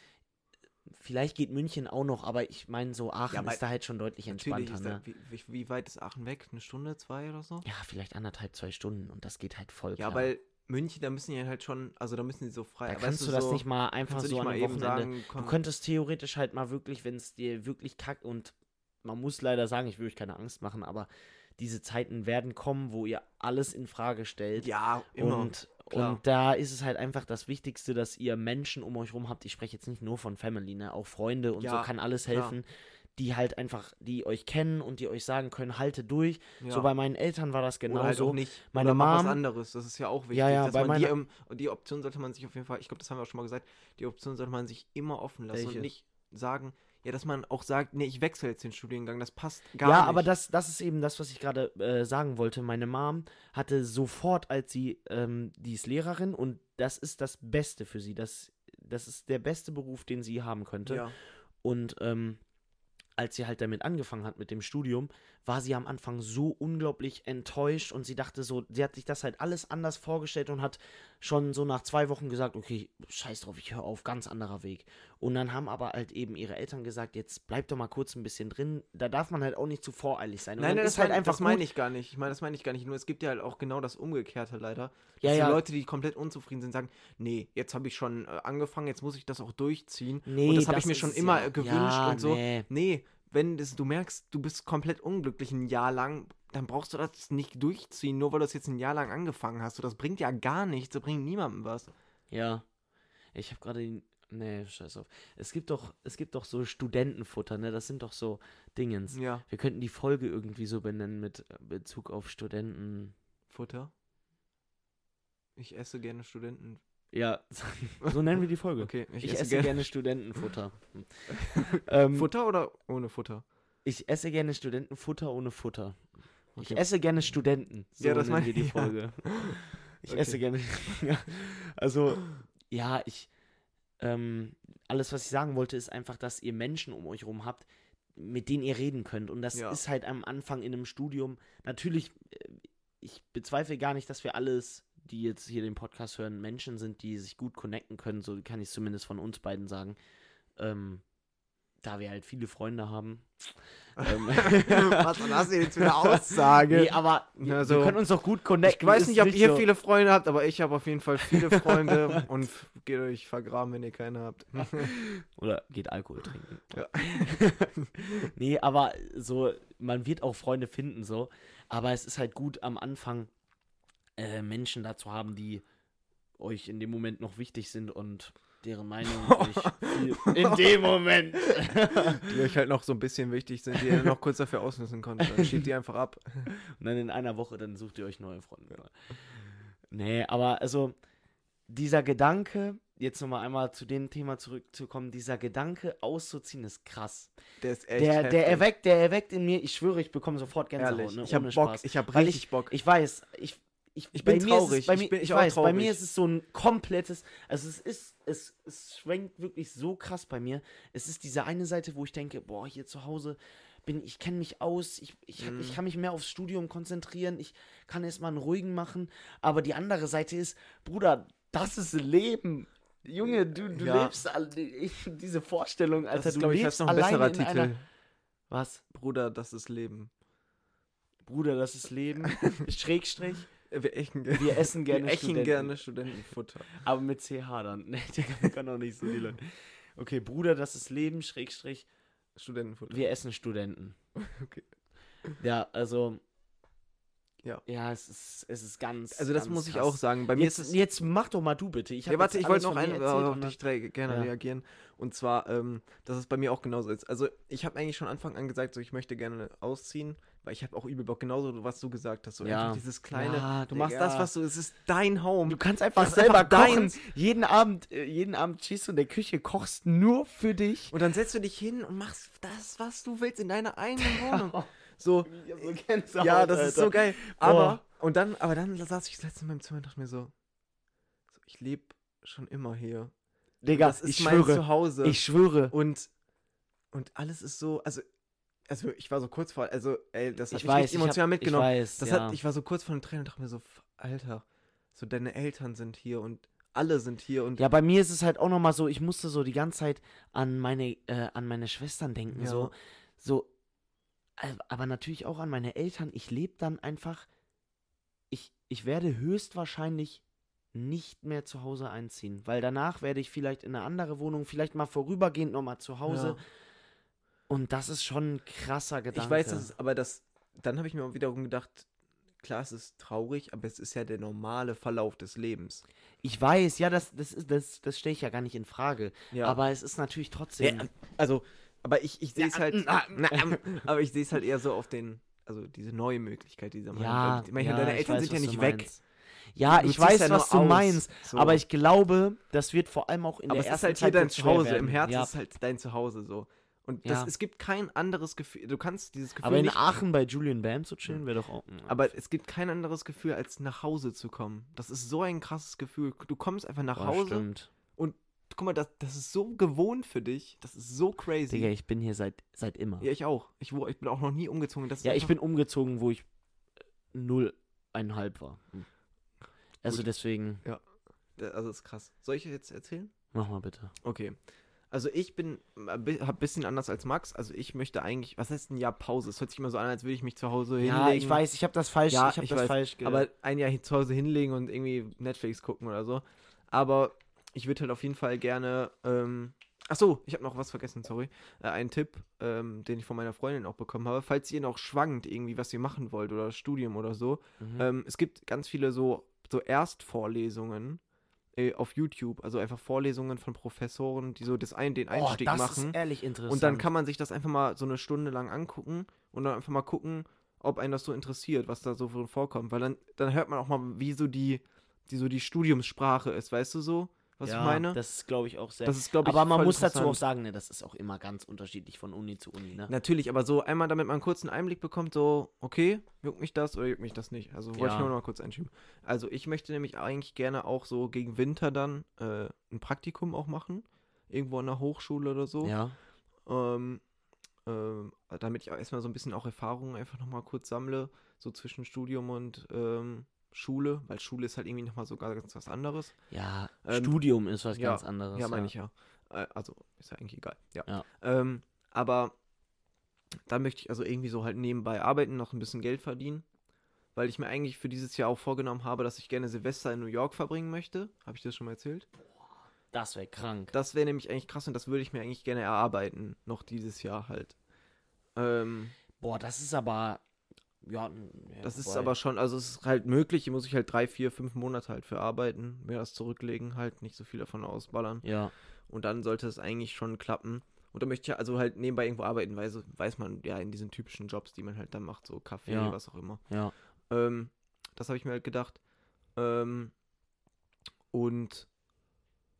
Speaker 1: vielleicht geht München auch noch, aber ich meine, so Aachen
Speaker 2: Ja,
Speaker 1: ist da halt schon deutlich entspannter, ne?
Speaker 2: da, wie, wie, weit ist Aachen weg? Eine Stunde, zwei oder so?
Speaker 1: Ja, vielleicht anderthalb, zwei Stunden und das geht halt voll
Speaker 2: Ja,
Speaker 1: klar.
Speaker 2: weil München, da müssen die halt schon, also da müssen die so frei.
Speaker 1: da kannst du das
Speaker 2: so,
Speaker 1: nicht mal einfach so an einem Wochenende.
Speaker 2: sagen,
Speaker 1: Du könntest theoretisch halt mal wirklich, wenn es dir wirklich kackt und man muss leider sagen, ich will euch keine Angst machen, aber diese Zeiten werden kommen, wo ihr alles in Frage stellt.
Speaker 2: ja, immer.
Speaker 1: Und,
Speaker 2: klar.
Speaker 1: und da ist es halt einfach das Wichtigste, dass ihr Menschen um euch rum habt. Ich spreche jetzt nicht nur von Family, ne? Auch Freunde und so
Speaker 2: Ja,
Speaker 1: kann alles
Speaker 2: klar.
Speaker 1: helfen, die halt einfach, die euch kennen und die euch sagen können, halte durch.
Speaker 2: ja.
Speaker 1: So bei meinen Eltern war das
Speaker 2: Oder halt
Speaker 1: genauso.
Speaker 2: auch nicht.
Speaker 1: Meine
Speaker 2: Oder
Speaker 1: Mom-
Speaker 2: was anderes, das ist ja auch wichtig.
Speaker 1: Ja, ja, bei
Speaker 2: man die, ähm, und die Option sollte man sich auf jeden Fall, ich glaube, das haben wir auch schon mal gesagt, die Option sollte man sich immer offen lassen
Speaker 1: Welche?
Speaker 2: und nicht sagen, ja, dass man auch sagt, nee, ich wechsle jetzt den Studiengang, das passt gar
Speaker 1: ja,
Speaker 2: nicht.
Speaker 1: aber das, das ist eben das, was ich gerade äh, sagen wollte. Meine Mom hatte sofort, als sie, ähm, die ist Lehrerin und das ist das Beste für sie. Das, das ist der beste Beruf, den sie haben könnte.
Speaker 2: ja.
Speaker 1: Und ähm, als sie halt damit angefangen hat mit dem Studium, war sie am Anfang so unglaublich enttäuscht und sie dachte so, sie hat sich das halt alles anders vorgestellt und hat schon so nach zwei Wochen gesagt, okay, scheiß drauf, ich höre auf, ganz anderer Weg. Und dann haben aber halt eben ihre Eltern gesagt, jetzt bleib doch mal kurz ein bisschen drin. Da darf man halt auch nicht zu voreilig sein. Und
Speaker 2: Nein, nein,
Speaker 1: ist
Speaker 2: das,
Speaker 1: halt
Speaker 2: mein,
Speaker 1: einfach
Speaker 2: das meine ich gar nicht. Ich meine, das meine ich gar nicht. Nur es gibt ja halt auch genau das Umgekehrte leider.
Speaker 1: Ja,
Speaker 2: dass
Speaker 1: ja.
Speaker 2: die Leute, die komplett unzufrieden sind, sagen, nee, jetzt habe ich schon äh, angefangen, jetzt muss ich das auch durchziehen.
Speaker 1: Nee,
Speaker 2: und das habe ich mir schon immer
Speaker 1: ja-
Speaker 2: gewünscht
Speaker 1: ja,
Speaker 2: und so.
Speaker 1: Nee.
Speaker 2: Nee, wenn das, du merkst, du bist komplett unglücklich ein Jahr lang, dann brauchst du das nicht durchziehen, nur weil du es jetzt ein Jahr lang angefangen hast. So, das bringt ja gar nichts, das bringt niemandem was.
Speaker 1: Ja. Ich habe gerade den. Nee, scheiß auf. Es gibt doch, es gibt doch so Studentenfutter, ne? Das sind doch so Dingens.
Speaker 2: Ja,
Speaker 1: Wir könnten die Folge irgendwie so benennen mit äh, Bezug auf Studenten.
Speaker 2: Futter. Ich esse gerne Studenten.
Speaker 1: Ja, so nennen wir die Folge.
Speaker 2: Okay,
Speaker 1: Ich, esse, gerne, Studentenfutter. Hm. ähm,
Speaker 2: Futter oder ohne Futter?
Speaker 1: ich esse gerne Studentenfutter ohne Futter. Ich
Speaker 2: Okay.
Speaker 1: esse gerne Studenten. So
Speaker 2: Ja, das
Speaker 1: nennen wir die
Speaker 2: ich, ja.
Speaker 1: Folge. Ich
Speaker 2: Okay.
Speaker 1: esse gerne. ja, also, ja, ich. Ähm, alles, was ich sagen wollte, ist einfach, dass ihr Menschen um euch rum habt, mit denen ihr reden könnt. Und das
Speaker 2: Ja.
Speaker 1: ist halt am Anfang in einem Studium. Natürlich, äh, ich bezweifle gar nicht, dass wir alles, die jetzt hier den Podcast hören, Menschen sind, die sich gut connecten können. So kann ich es zumindest von uns beiden sagen. Ähm, da wir halt viele Freunde haben. ähm,
Speaker 2: Was hast du jetzt für eine Aussage?
Speaker 1: nee, aber
Speaker 2: Na,
Speaker 1: wir können uns doch gut connecten.
Speaker 2: ich weiß nicht, ob ihr
Speaker 1: so-
Speaker 2: viele Freunde habt, aber ich habe auf jeden Fall viele Freunde und geht euch vergraben, wenn ihr keine habt.
Speaker 1: Oder geht Alkohol trinken.
Speaker 2: Ja.
Speaker 1: nee, aber so man wird auch Freunde finden, so. Aber es ist halt gut am Anfang äh, Menschen da zu haben, die euch in dem Moment noch wichtig sind und deren Meinung euch in dem Moment.
Speaker 2: Die euch halt noch so ein bisschen wichtig sind, die ihr noch kurz dafür ausnutzen konntet. Dann schiebt die einfach ab.
Speaker 1: Und dann in einer Woche, dann sucht ihr euch neue Freunde. Nee, aber also dieser Gedanke, jetzt nochmal einmal zu dem Thema zurückzukommen, dieser Gedanke auszuziehen ist krass.
Speaker 2: Der ist echt
Speaker 1: Der,
Speaker 2: heftig.
Speaker 1: der erweckt, der erweckt in mir, ich schwöre, ich bekomme sofort Gänsehaut,
Speaker 2: Ehrlich,
Speaker 1: ne?
Speaker 2: ich hab
Speaker 1: ohne
Speaker 2: Bock,
Speaker 1: Spaß.
Speaker 2: ich hab
Speaker 1: Weil
Speaker 2: richtig Bock.
Speaker 1: Ich weiß, ich, ich,
Speaker 2: Ich
Speaker 1: bei
Speaker 2: bin traurig,
Speaker 1: Es, bei
Speaker 2: ich
Speaker 1: mir,
Speaker 2: bin-
Speaker 1: ich,
Speaker 2: ich auch
Speaker 1: weiß, bei
Speaker 2: traurig.
Speaker 1: mir ist es so ein komplettes, also es ist, es, es schwenkt wirklich so krass bei mir. Es ist diese eine Seite, wo ich denke, boah, hier zu Hause bin ich kenne mich aus, ich, ich,
Speaker 2: Mhm.
Speaker 1: ich kann mich mehr aufs Studium konzentrieren, ich kann erstmal einen ruhigen machen, aber die andere Seite ist, Bruder, das ist Leben. Junge, du, du
Speaker 2: Ja.
Speaker 1: lebst ich, diese Vorstellung, Alter,
Speaker 2: das ist,
Speaker 1: du
Speaker 2: glaube ich,
Speaker 1: lebst
Speaker 2: noch ein besserer Titel.
Speaker 1: einer was?
Speaker 2: Bruder, das ist Leben.
Speaker 1: Bruder, das ist Leben. Schrägstrich.
Speaker 2: Wir echen,
Speaker 1: Wir essen gerne
Speaker 2: wir echen
Speaker 1: Studenten.
Speaker 2: gerne Studentenfutter.
Speaker 1: Aber mit CH dann. Nee, der kann auch nicht so die Leute. Okay, Bruder, das ist Leben. Schrägstrich.
Speaker 2: Studentenfutter.
Speaker 1: Wir essen Studenten.
Speaker 2: Okay.
Speaker 1: Ja, also.
Speaker 2: Ja.
Speaker 1: Ja, es ist, es ist ganz.
Speaker 2: Also das
Speaker 1: ganz
Speaker 2: muss ich
Speaker 1: krass.
Speaker 2: auch sagen. Bei mir
Speaker 1: Jetzt,
Speaker 2: ist es
Speaker 1: jetzt mach doch mal du bitte. Ich
Speaker 2: ja, warte, ich wollte noch
Speaker 1: von mir
Speaker 2: eine,
Speaker 1: erzählt
Speaker 2: auf
Speaker 1: und
Speaker 2: dich gerne
Speaker 1: Ja.
Speaker 2: reagieren. Und zwar, ähm, dass es bei mir auch genauso ist. Also ich habe eigentlich schon Anfang an gesagt, so ich möchte gerne ausziehen, weil ich habe auch übel Bock, genauso was du gesagt hast. So
Speaker 1: Ja.
Speaker 2: einfach dieses kleine,
Speaker 1: Ja,
Speaker 2: du machst
Speaker 1: Digga.
Speaker 2: das, was du, es ist dein Home.
Speaker 1: Du kannst einfach
Speaker 2: Das
Speaker 1: selber
Speaker 2: einfach
Speaker 1: kochen.
Speaker 2: deins.
Speaker 1: Jeden Abend, äh, jeden Abend stehst du in der Küche, kochst nur für dich.
Speaker 2: Und dann setzt du dich hin und machst das, was du willst in deiner eigenen Wohnung. So, ja, das ist so geil. Aber, und dann, aber dann saß ich das letzte Mal im Zimmer und dachte mir so, so ich lebe schon immer hier.
Speaker 1: Digga,
Speaker 2: das ist
Speaker 1: ich
Speaker 2: mein
Speaker 1: schwöre.
Speaker 2: Zuhause.
Speaker 1: Ich schwöre.
Speaker 2: Und, und alles ist so, also, also ich war so kurz vor, also, ey, das hat
Speaker 1: Ich
Speaker 2: mich
Speaker 1: weiß, ich hab-
Speaker 2: emotional mitgenommen.
Speaker 1: Ich weiß,
Speaker 2: das
Speaker 1: ja.
Speaker 2: hat, ich war so kurz vor den Tränen und dachte mir so, Alter, so deine Eltern sind hier und alle sind hier und
Speaker 1: Ja, bei mir ist es halt auch nochmal so, ich musste so die ganze Zeit an meine, äh, an meine Schwestern denken.
Speaker 2: Ja.
Speaker 1: So, so, äh, aber natürlich auch an meine Eltern. Ich lebe dann einfach, ich, ich werde höchstwahrscheinlich nicht mehr zu Hause einziehen, weil danach werde ich vielleicht in eine andere Wohnung, vielleicht mal vorübergehend nochmal zu Hause.
Speaker 2: Ja.
Speaker 1: Und das ist schon ein krasser Gedanke.
Speaker 2: Ich weiß, das ist, aber das, dann habe ich mir auch wiederum gedacht, klar, es ist traurig, aber es ist ja der normale Verlauf des Lebens.
Speaker 1: Ich weiß, ja, das, das, ist- das, das stelle ich ja gar nicht in Frage.
Speaker 2: Ja.
Speaker 1: Aber es ist natürlich trotzdem.
Speaker 2: Ja, also, aber ich, ich sehe es
Speaker 1: Ja,
Speaker 2: halt,
Speaker 1: na,
Speaker 2: na, ähm, aber ich sehe es halt eher so auf den, also diese neue Möglichkeit, die sie haben.
Speaker 1: Ja,
Speaker 2: ich meine, deine Eltern
Speaker 1: weiß,
Speaker 2: sind ja nicht weg.
Speaker 1: Ja,
Speaker 2: Du
Speaker 1: ich weiß,
Speaker 2: ja
Speaker 1: was du
Speaker 2: aus,
Speaker 1: meinst.
Speaker 2: so.
Speaker 1: Aber ich glaube, das wird vor allem auch in
Speaker 2: aber
Speaker 1: der
Speaker 2: es
Speaker 1: ersten
Speaker 2: ist halt
Speaker 1: Zeit
Speaker 2: hier dein Zuhause. Im Herzen ist es halt dein Zuhause so. Und
Speaker 1: Ja.
Speaker 2: das, es gibt kein anderes Gefühl. Du kannst dieses Gefühl
Speaker 1: Aber in
Speaker 2: nicht.
Speaker 1: Aachen bei Julian Bam zu chillen wäre doch auch.
Speaker 2: Aber es gibt kein anderes Gefühl, als nach Hause zu kommen. Das ist so ein krasses Gefühl. Du kommst einfach nach
Speaker 1: Boah,
Speaker 2: Hause.
Speaker 1: stimmt.
Speaker 2: Guck mal, das, das ist so gewohnt für dich. Das ist so crazy.
Speaker 1: Digga, ich bin hier seit, seit immer.
Speaker 2: ja, ich auch. Ich, ich bin auch noch nie umgezogen. Das
Speaker 1: Ja, ich bin umgezogen, wo ich äh, null einhalb war. Hm. Also
Speaker 2: Gut.
Speaker 1: deswegen,
Speaker 2: Also, das ist krass. Soll ich jetzt erzählen?
Speaker 1: mach mal bitte.
Speaker 2: Okay. Also ich bin, ein bisschen anders als Max. Also ich möchte eigentlich, was heißt ein Jahr Pause? Es hört sich immer so an, als würde ich mich zu Hause hinlegen.
Speaker 1: Ja, ich weiß, ich habe das falsch,
Speaker 2: Ja,
Speaker 1: ich habe das
Speaker 2: weiß,
Speaker 1: falsch ge-
Speaker 2: Aber ein Jahr zu Hause hinlegen und irgendwie Netflix gucken oder so. Aber ich würde halt auf jeden Fall gerne, ähm, ach so, ich habe noch was vergessen, sorry. Äh, einen Tipp, ähm, den ich von meiner Freundin auch bekommen habe. Falls ihr noch schwankt irgendwie, was ihr machen wollt oder Studium oder so.
Speaker 1: Mhm.
Speaker 2: Ähm, es gibt ganz viele so, so Erstvorlesungen auf YouTube. Also einfach Vorlesungen von Professoren, die so das ein, den
Speaker 1: oh,
Speaker 2: Einstieg
Speaker 1: das
Speaker 2: machen.
Speaker 1: ist ehrlich interessant.
Speaker 2: Und dann kann man sich das einfach mal so eine Stunde lang angucken und dann einfach mal gucken, ob einen das so interessiert, was da so vorkommt. Weil dann, dann hört man auch mal, wie so die, die so die Studiumssprache ist, weißt du so, was
Speaker 1: ja,
Speaker 2: ich meine?
Speaker 1: Das ist, glaube ich, auch sehr.
Speaker 2: Das ist, glaube ich,
Speaker 1: aber man muss dazu auch sagen, ne, das ist auch immer ganz unterschiedlich von Uni zu Uni, ne?
Speaker 2: Natürlich, aber so einmal, damit man einen kurzen Einblick bekommt, so, okay, juckt mich das oder juckt mich das nicht. Also wollte
Speaker 1: Ja.
Speaker 2: ich nur noch mal kurz einschieben. Also ich möchte nämlich eigentlich gerne auch so gegen Winter dann äh, ein Praktikum auch machen. Irgendwo an der Hochschule oder so.
Speaker 1: Ja.
Speaker 2: Ähm, ähm, damit ich auch erstmal so ein bisschen auch Erfahrungen einfach nochmal kurz sammle, so zwischen Studium und ähm, Schule, weil Schule ist halt irgendwie nochmal sogar ganz was anderes.
Speaker 1: Ja,
Speaker 2: Ähm,
Speaker 1: Studium ist was
Speaker 2: ja,
Speaker 1: ganz anderes.
Speaker 2: Ja, meine ich ja. Äh, also, ist ja eigentlich egal. Ja.
Speaker 1: Ja.
Speaker 2: Ähm, aber dann möchte ich also irgendwie so halt nebenbei arbeiten, noch ein bisschen Geld verdienen. Weil ich mir eigentlich für dieses Jahr auch vorgenommen habe, dass ich gerne Silvester in New York verbringen möchte. Habe ich das schon mal erzählt?
Speaker 1: Das wäre krank.
Speaker 2: Das wäre nämlich eigentlich krass und das würde ich mir eigentlich gerne erarbeiten. Noch dieses Jahr halt. Ähm,
Speaker 1: Boah, das ist aber. Ja, ja
Speaker 2: Das ist aber schon, also es ist halt möglich, hier muss ich halt drei, vier, fünf Monate halt für arbeiten, mir das zurücklegen, halt nicht so viel davon ausballern.
Speaker 1: Ja,
Speaker 2: Und dann sollte es eigentlich schon klappen. Und da möchte ich also halt nebenbei irgendwo arbeiten, weil so weiß man ja in diesen typischen Jobs, die man halt dann macht, so Kaffee,
Speaker 1: Ja.
Speaker 2: was auch immer.
Speaker 1: ja.
Speaker 2: Ähm, das habe ich mir halt gedacht. Ähm, und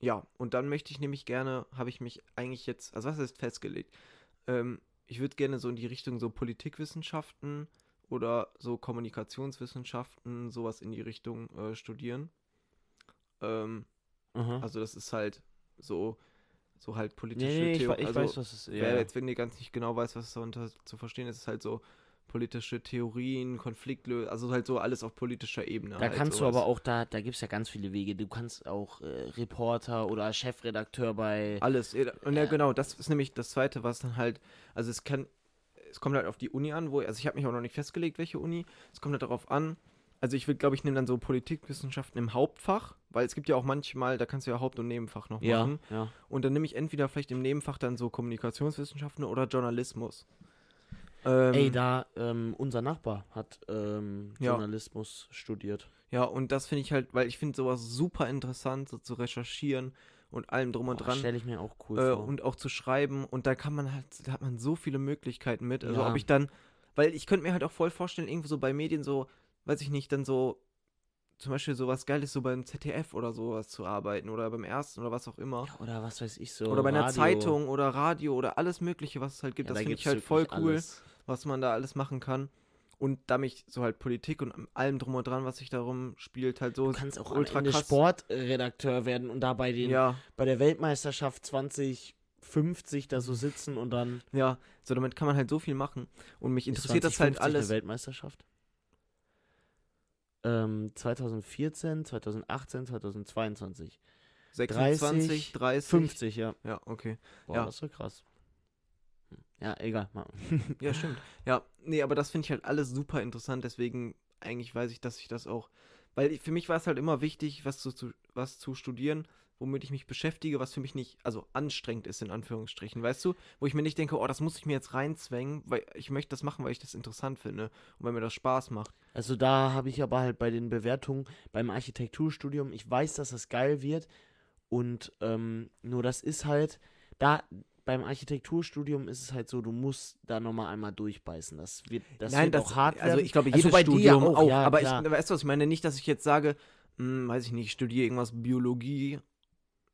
Speaker 2: ja, und dann möchte ich nämlich gerne, habe ich mich eigentlich jetzt, also was heißt festgelegt? Ähm, ich würde gerne so in die Richtung so Politikwissenschaften oder so Kommunikationswissenschaften, sowas in die Richtung äh, studieren. Ähm,
Speaker 1: Aha.
Speaker 2: also das ist halt so, so halt politische
Speaker 1: nee, nee, ich,
Speaker 2: Theo-
Speaker 1: we- ich
Speaker 2: also,
Speaker 1: weiß, was es ist. Ja,
Speaker 2: Wer jetzt, wenn ihr ganz nicht genau weiß, was darunter zu verstehen ist, ist halt so politische Theorien, Konfliktlösung, also halt so alles auf politischer Ebene.
Speaker 1: Da
Speaker 2: halt
Speaker 1: kannst
Speaker 2: sowas.
Speaker 1: du aber auch, da, da gibt es ja ganz viele Wege. Du kannst auch äh, Reporter oder Chefredakteur bei.
Speaker 2: Alles. Und ja,
Speaker 1: Ja.
Speaker 2: genau, das ist nämlich das Zweite, was dann halt, also es kann, es kommt halt auf die Uni an, wo, also ich habe mich auch noch nicht festgelegt, welche Uni, es kommt halt darauf an, also ich will, glaube ich, nehme dann so Politikwissenschaften im Hauptfach, weil es gibt ja auch manchmal, da kannst du ja Haupt- und Nebenfach noch
Speaker 1: ja,
Speaker 2: machen.
Speaker 1: ja.
Speaker 2: Und dann nehme ich entweder vielleicht im Nebenfach dann so Kommunikationswissenschaften oder Journalismus. Ähm,
Speaker 1: Ey, da, ähm, unser Nachbar hat ähm,
Speaker 2: Ja.
Speaker 1: Journalismus studiert.
Speaker 2: Ja, und das finde ich halt, weil ich finde sowas super interessant, so zu recherchieren und allem drum und dran.
Speaker 1: Stelle ich mir auch cool
Speaker 2: äh,
Speaker 1: vor.
Speaker 2: und auch zu schreiben. Und da kann man halt, da hat man so viele Möglichkeiten mit. Also
Speaker 1: Ja.
Speaker 2: ob ich dann, weil ich könnte mir halt auch voll vorstellen, irgendwo so bei Medien so, weiß ich nicht, dann so, zum Beispiel sowas Geiles, so beim ZDF oder sowas zu arbeiten oder beim Ersten oder was auch immer.
Speaker 1: Ja, oder was weiß ich so.
Speaker 2: oder bei einer
Speaker 1: Radio.
Speaker 2: Zeitung oder Radio oder alles Mögliche, was es halt gibt.
Speaker 1: Ja,
Speaker 2: das
Speaker 1: da
Speaker 2: finde ich halt voll cool,
Speaker 1: alles.
Speaker 2: was man da alles machen kann. Und da mich so halt Politik und allem drum und dran, was sich darum spielt, halt so
Speaker 1: Du kannst auch
Speaker 2: ultra
Speaker 1: am Ende
Speaker 2: krass.
Speaker 1: Sportredakteur werden und da bei, den,
Speaker 2: Ja,
Speaker 1: bei der Weltmeisterschaft 2050 da so sitzen und dann.
Speaker 2: ja, so damit kann man halt so viel machen. Und mich interessiert das halt
Speaker 1: 2050 eine
Speaker 2: alles.
Speaker 1: Weltmeisterschaft? Ähm, 2014, 2018, 2022.
Speaker 2: 26, 30.
Speaker 1: 50, ja.
Speaker 2: Ja, okay.
Speaker 1: Boah,
Speaker 2: Ja.
Speaker 1: das ist so krass. Ja, egal.
Speaker 2: Ja, stimmt. Ja, nee, aber das finde ich halt alles super interessant, deswegen eigentlich weiß ich, dass ich das auch, weil für mich war es halt immer wichtig, was zu, zu, was zu studieren, womit ich mich beschäftige, was für mich nicht, also anstrengend ist in Anführungsstrichen, weißt du, wo ich mir nicht denke, oh, das muss ich mir jetzt reinzwängen, weil ich möchte das machen, weil ich das interessant finde und weil mir das Spaß macht.
Speaker 1: Also da habe ich aber halt bei den Bewertungen beim Architekturstudium, ich weiß, dass das geil wird und ähm, nur das ist halt, da beim Architekturstudium ist es halt so, du musst da nochmal einmal durchbeißen. Das wird, das wird auch hart
Speaker 2: also ich glaube,
Speaker 1: Also
Speaker 2: jedes
Speaker 1: bei dir
Speaker 2: Studium
Speaker 1: auch,
Speaker 2: auch,
Speaker 1: ja,
Speaker 2: aber
Speaker 1: klar.
Speaker 2: ich, weißt du, was ich meine, nicht, dass ich jetzt sage, hm, weiß ich nicht, ich studiere irgendwas Biologie,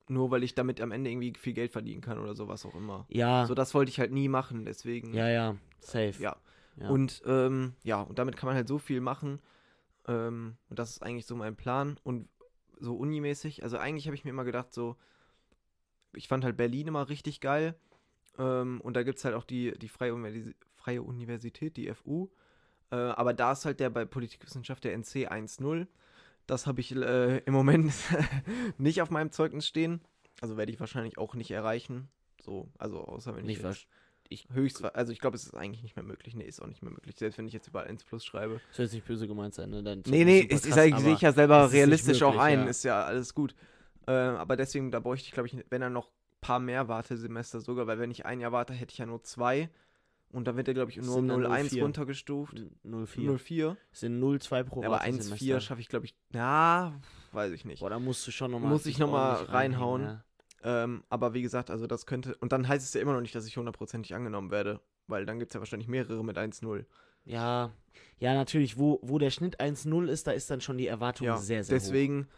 Speaker 2: nur weil ich damit am Ende irgendwie viel Geld verdienen kann oder sowas auch immer.
Speaker 1: ja,
Speaker 2: So, das wollte ich halt nie machen, deswegen.
Speaker 1: ja, ja, safe.
Speaker 2: Ja.
Speaker 1: Ja.
Speaker 2: Und ähm, ja, und damit kann man halt so viel machen. Ähm, und das ist eigentlich so mein Plan. Und so unimäßig, also eigentlich habe ich mir immer gedacht, so, ich fand halt Berlin immer richtig geil. Ähm, und da gibt es halt auch die, die Freie, Universi Freie Universität, die FU. Äh, aber da ist halt der bei Politikwissenschaft der NC 1.0. Das habe ich äh, im Moment nicht auf meinem Zeugnis stehen. Also werde ich wahrscheinlich auch nicht erreichen. So, also außer wenn ich
Speaker 1: Nicht
Speaker 2: jetzt
Speaker 1: Ich
Speaker 2: höchst, also ich glaube, es ist eigentlich nicht mehr möglich. Nee, ist auch nicht mehr möglich. Selbst wenn ich jetzt überall 1 plus schreibe.
Speaker 1: soll jetzt nicht böse gemeint sein, ne? Dein
Speaker 2: Nee, nee, ja- sehe ich ja selber realistisch auch
Speaker 1: möglich,
Speaker 2: ein.
Speaker 1: ja.
Speaker 2: Ist ja alles gut. Äh, aber deswegen, da bräuchte ich, glaube ich, wenn dann noch ein paar mehr Wartesemester sogar, weil wenn ich ein Jahr warte, hätte ich ja nur zwei. Und dann wird er, glaube ich, nur um
Speaker 1: sind dann
Speaker 2: 0,1
Speaker 1: 04.
Speaker 2: runtergestuft.
Speaker 1: 04.
Speaker 2: 0,4.
Speaker 1: Es sind 0,2 pro
Speaker 2: Ja, aber
Speaker 1: Wartesemester.
Speaker 2: 1,4 schaffe ich, glaube ich, ja, weiß ich nicht.
Speaker 1: Boah, da musst du schon nochmal.
Speaker 2: Muss ich noch mal reinhauen. Ähm, aber wie gesagt, also das könnte, und dann heißt es ja immer noch nicht, dass ich hundertprozentig angenommen werde, weil dann gibt es ja wahrscheinlich mehrere mit 1,0.
Speaker 1: Ja, ja, natürlich, wo, wo der Schnitt 1-0 ist, da ist dann schon die Erwartung
Speaker 2: Ja,
Speaker 1: sehr, sehr hoch.
Speaker 2: deswegen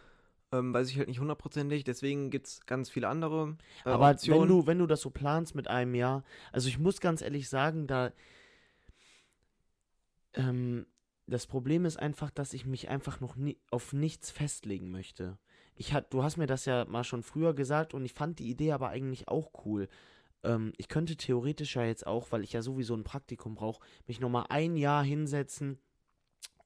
Speaker 2: ähm, weiß ich halt nicht hundertprozentig, deswegen gibt es ganz viele andere äh,
Speaker 1: Aber wenn
Speaker 2: Optionen.
Speaker 1: du, wenn du das so planst mit einem Jahr, also ich muss ganz ehrlich sagen, da ähm, das Problem ist einfach, dass ich mich einfach noch nie, auf nichts festlegen möchte. Ich hat, du hast mir das ja mal schon früher gesagt und ich fand die Idee aber eigentlich auch cool. Ähm, ich könnte theoretisch ja jetzt auch, weil ich ja sowieso ein Praktikum brauche, mich nochmal ein Jahr hinsetzen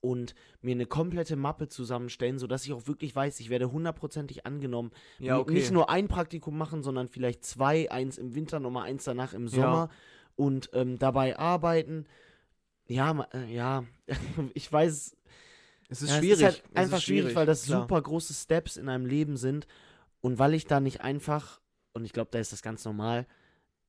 Speaker 1: und mir eine komplette Mappe zusammenstellen, sodass ich auch wirklich weiß, ich werde hundertprozentig angenommen.
Speaker 2: ja, okay.
Speaker 1: Nicht nur ein Praktikum machen, sondern vielleicht zwei, eins im Winter, nochmal eins danach im Sommer und ähm, dabei arbeiten. Ja, äh, ja, ich weiß,
Speaker 2: es ist
Speaker 1: ja,
Speaker 2: schwierig.
Speaker 1: es ist halt
Speaker 2: es
Speaker 1: einfach
Speaker 2: ist
Speaker 1: schwierig, weil das
Speaker 2: klar.
Speaker 1: super große Steps in einem Leben sind und weil ich da nicht einfach, und ich glaube, da ist das ganz normal,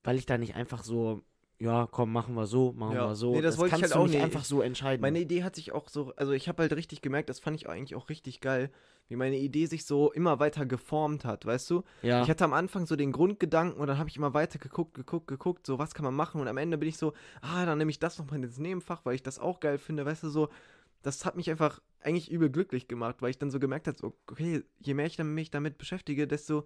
Speaker 1: weil ich da nicht einfach so ja, komm, machen wir so, machen
Speaker 2: Ja.
Speaker 1: wir so.
Speaker 2: Nee, das wollte ich
Speaker 1: kannst
Speaker 2: halt
Speaker 1: du
Speaker 2: auch
Speaker 1: nicht einfach so entscheiden.
Speaker 2: Meine Idee hat sich auch so, also ich habe halt richtig gemerkt, das fand ich eigentlich auch richtig geil, wie meine Idee sich so immer weiter geformt hat, weißt du?
Speaker 1: ja.
Speaker 2: Ich hatte am Anfang so den Grundgedanken und dann habe ich immer weiter geguckt, geguckt, geguckt, so was kann man machen und am Ende bin ich so, ah, dann nehme ich das nochmal ins Nebenfach, weil ich das auch geil finde, weißt du, so, das hat mich einfach eigentlich übel glücklich gemacht, weil ich dann so gemerkt habe, so, okay, je mehr ich dann mich damit beschäftige, desto,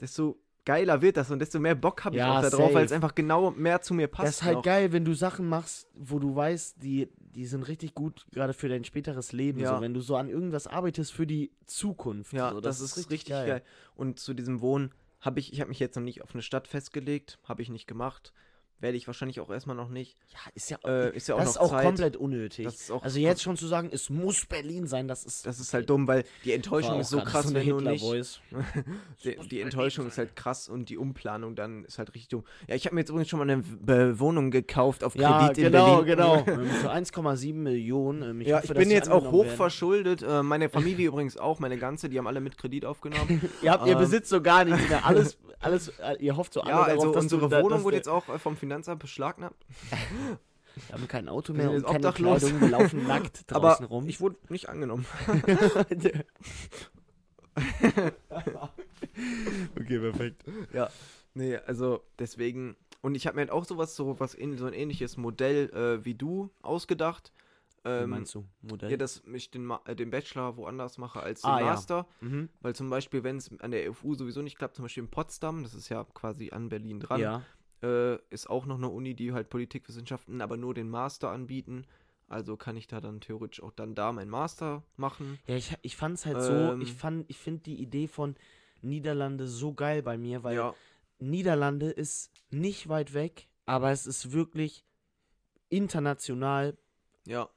Speaker 2: desto geiler wird das und desto mehr Bock habe ich
Speaker 1: Ja,
Speaker 2: auch da drauf, weil es einfach genau mehr zu mir passt.
Speaker 1: das ist halt
Speaker 2: noch.
Speaker 1: geil, wenn du Sachen machst, wo du weißt, die, die sind richtig gut, gerade für dein späteres Leben.
Speaker 2: Ja.
Speaker 1: So, wenn du so an irgendwas arbeitest für die Zukunft.
Speaker 2: Ja,
Speaker 1: so,
Speaker 2: das, ist richtig, geil. Und zu diesem Wohnen habe ich, ich habe mich jetzt noch nicht auf eine Stadt festgelegt, habe ich nicht gemacht. Werde ich wahrscheinlich auch erstmal noch nicht.
Speaker 1: Ja, ist ja,
Speaker 2: Äh, ist ja auch
Speaker 1: das ist auch
Speaker 2: Zeit.
Speaker 1: komplett unnötig.
Speaker 2: Auch
Speaker 1: also jetzt schon zu sagen, es muss Berlin sein, das ist.
Speaker 2: Das ist halt dumm, weil die Enttäuschung ist so krass,
Speaker 1: so
Speaker 2: wenn du nicht. Die, die Enttäuschung ist halt krass und die Umplanung dann ist halt richtig dumm. Ja, ich habe mir jetzt übrigens schon mal eine Wohnung gekauft auf Kredit
Speaker 1: Ja,
Speaker 2: in
Speaker 1: genau,
Speaker 2: Berlin.
Speaker 1: genau. Ähm, Für 1,7 Millionen. ähm,
Speaker 2: ja,
Speaker 1: hoffe,
Speaker 2: ich bin jetzt auch
Speaker 1: angenommen
Speaker 2: hoch
Speaker 1: werden.
Speaker 2: verschuldet. Äh, meine Familie übrigens auch, meine ganze, die haben alle mit Kredit aufgenommen.
Speaker 1: Ihr, habt, ihr
Speaker 2: Ähm,
Speaker 1: besitzt so gar nichts mehr. Alles, alles, äh, ihr hofft so alle
Speaker 2: ja,
Speaker 1: darauf,
Speaker 2: also unsere
Speaker 1: da-
Speaker 2: Wohnung
Speaker 1: dass
Speaker 2: wurde jetzt auch vom Finanzamt beschlagnahmt.
Speaker 1: Wir haben kein Auto mehr und keine
Speaker 2: obdachlos.
Speaker 1: Kleidung, wir laufen nackt
Speaker 2: Aber
Speaker 1: draußen rum.
Speaker 2: ich wurde nicht angenommen.
Speaker 1: okay, perfekt.
Speaker 2: Ja, nee, also deswegen. Und ich habe mir halt auch sowas, so was in, so ein ähnliches Modell äh, wie du ausgedacht.
Speaker 1: Wie
Speaker 2: Ähm,
Speaker 1: meinst du? Modell?
Speaker 2: ja, dass ich den, Ma- äh, den Bachelor woanders mache als den
Speaker 1: Ah, ja.
Speaker 2: Master.
Speaker 1: mhm.
Speaker 2: Weil zum Beispiel, wenn es an der FU sowieso nicht klappt, zum Beispiel in Potsdam, das ist ja quasi an Berlin dran,
Speaker 1: Ja.
Speaker 2: Äh, ist auch noch eine Uni, die halt Politikwissenschaften, aber nur den Master anbieten. Also kann ich da dann theoretisch auch dann da meinen Master machen.
Speaker 1: Ja, ich, ich fand es halt so,
Speaker 2: Ähm.
Speaker 1: ich fand, ich finde die Idee von Niederlande so geil bei mir, weil
Speaker 2: ja,
Speaker 1: Niederlande ist nicht weit weg, aber es ist wirklich international
Speaker 2: ja.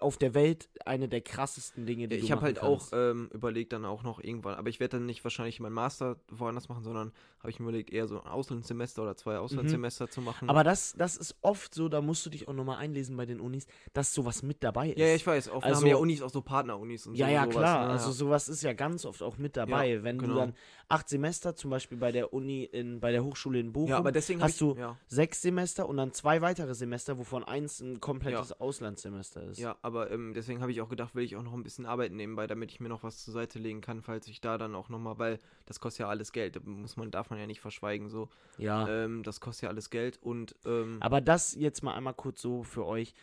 Speaker 1: Auf der Welt eine der krassesten Dinge, die
Speaker 2: ich
Speaker 1: du
Speaker 2: habe halt auch
Speaker 1: kannst.
Speaker 2: ähm, überlegt, dann auch noch irgendwann, aber ich werde dann nicht wahrscheinlich meinen Master woanders machen, sondern habe ich mir überlegt, eher so ein Auslandssemester oder zwei Auslandssemester zu machen.
Speaker 1: Mhm. Aber das, das ist oft so, da musst du dich auch nochmal einlesen bei den Unis, dass sowas mit dabei ist.
Speaker 2: ja, ja, ich weiß, oft
Speaker 1: Also-
Speaker 2: haben ja Unis auch so Partnerunis und
Speaker 1: Ja,
Speaker 2: so.
Speaker 1: ja,
Speaker 2: sowas,
Speaker 1: klar.
Speaker 2: ne?
Speaker 1: Also sowas ist ja ganz oft auch mit dabei.
Speaker 2: Ja,
Speaker 1: Wenn
Speaker 2: genau.
Speaker 1: du dann acht Semester, zum Beispiel bei der Uni in, bei der Hochschule in Bochum,
Speaker 2: ja, aber deswegen
Speaker 1: hast
Speaker 2: ich,
Speaker 1: du sechs Semester und dann zwei weitere Semester, wovon eins ein komplettes Auslandssemester ist.
Speaker 2: ja, aber ähm, deswegen habe ich auch gedacht, will ich auch noch ein bisschen arbeiten nebenbei, damit ich mir noch was zur Seite legen kann, falls ich da dann auch nochmal, weil das kostet ja alles Geld, muss man, darf man ja nicht verschweigen, so.
Speaker 1: ja.
Speaker 2: Ähm, das kostet ja alles Geld und ähm,
Speaker 1: Aber das jetzt mal einmal kurz so für euch.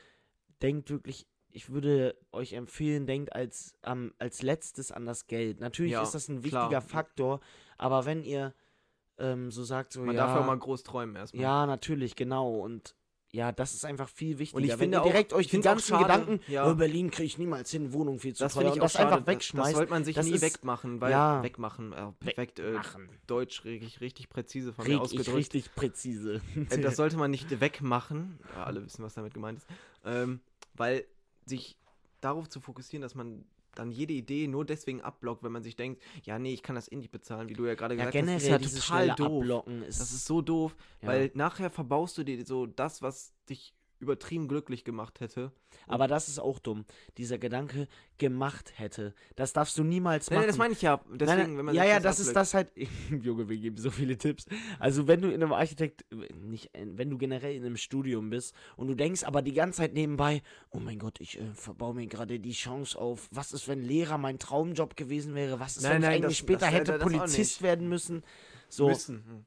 Speaker 1: Denkt wirklich, ich würde euch empfehlen, denkt als, als letztes an das Geld. Natürlich
Speaker 2: Ja,
Speaker 1: ist das ein
Speaker 2: klar.
Speaker 1: wichtiger Faktor, aber wenn ihr ähm, so sagt, so
Speaker 2: man
Speaker 1: ja,
Speaker 2: darf ja mal groß träumen erstmal.
Speaker 1: ja, natürlich, genau. Und ja, das ist einfach viel wichtiger.
Speaker 2: ich
Speaker 1: wenn
Speaker 2: finde auch-
Speaker 1: direkt euch
Speaker 2: ich
Speaker 1: die
Speaker 2: auch
Speaker 1: ganzen
Speaker 2: schade,
Speaker 1: Gedanken,
Speaker 2: ja.
Speaker 1: oh, Berlin kriege ich niemals hin, Wohnung viel zu
Speaker 2: Das
Speaker 1: teuer, und
Speaker 2: ich auch
Speaker 1: das
Speaker 2: schade.
Speaker 1: einfach
Speaker 2: Das, das sollte man sich
Speaker 1: das
Speaker 2: nie
Speaker 1: ist-
Speaker 2: wegmachen, weil
Speaker 1: Ja.
Speaker 2: wegmachen, äh, perfekt, äh. Deutsch richtig, richtig präzise von mir
Speaker 1: Reg ich
Speaker 2: ausgedrückt.
Speaker 1: richtig präzise.
Speaker 2: Äh, das sollte man nicht wegmachen. Ja, alle wissen, was damit gemeint ist. Ähm, weil sich darauf zu fokussieren, dass man dann jede Idee nur deswegen abblockt, wenn man sich denkt, ja, nee, ich kann das eh nicht bezahlen, wie du ja gerade
Speaker 1: ja,
Speaker 2: gesagt hast, ist ja total doof.
Speaker 1: Ist,
Speaker 2: Das ist so doof,
Speaker 1: ja.
Speaker 2: weil nachher verbaust du dir so das, was dich übertrieben glücklich gemacht hätte.
Speaker 1: Aber das ist auch dumm. Dieser Gedanke gemacht hätte. Das darfst du niemals machen.
Speaker 2: nein, das meine ich ja. Deswegen,
Speaker 1: Nein, nein,
Speaker 2: wenn man
Speaker 1: ja, ja, das ist
Speaker 2: abblockt.
Speaker 1: das halt. Junge, wir geben so viele Tipps. Also, wenn du in einem Architekt, nicht, wenn du generell in einem Studium bist und du denkst aber die ganze Zeit nebenbei, oh mein Gott, ich äh, verbaue mir gerade die Chance auf, was ist, wenn Lehrer mein Traumjob gewesen wäre? Was ist, wenn ich eigentlich
Speaker 2: das-
Speaker 1: später
Speaker 2: das-
Speaker 1: hätte
Speaker 2: das
Speaker 1: Polizist werden müssen? So,
Speaker 2: Müssen.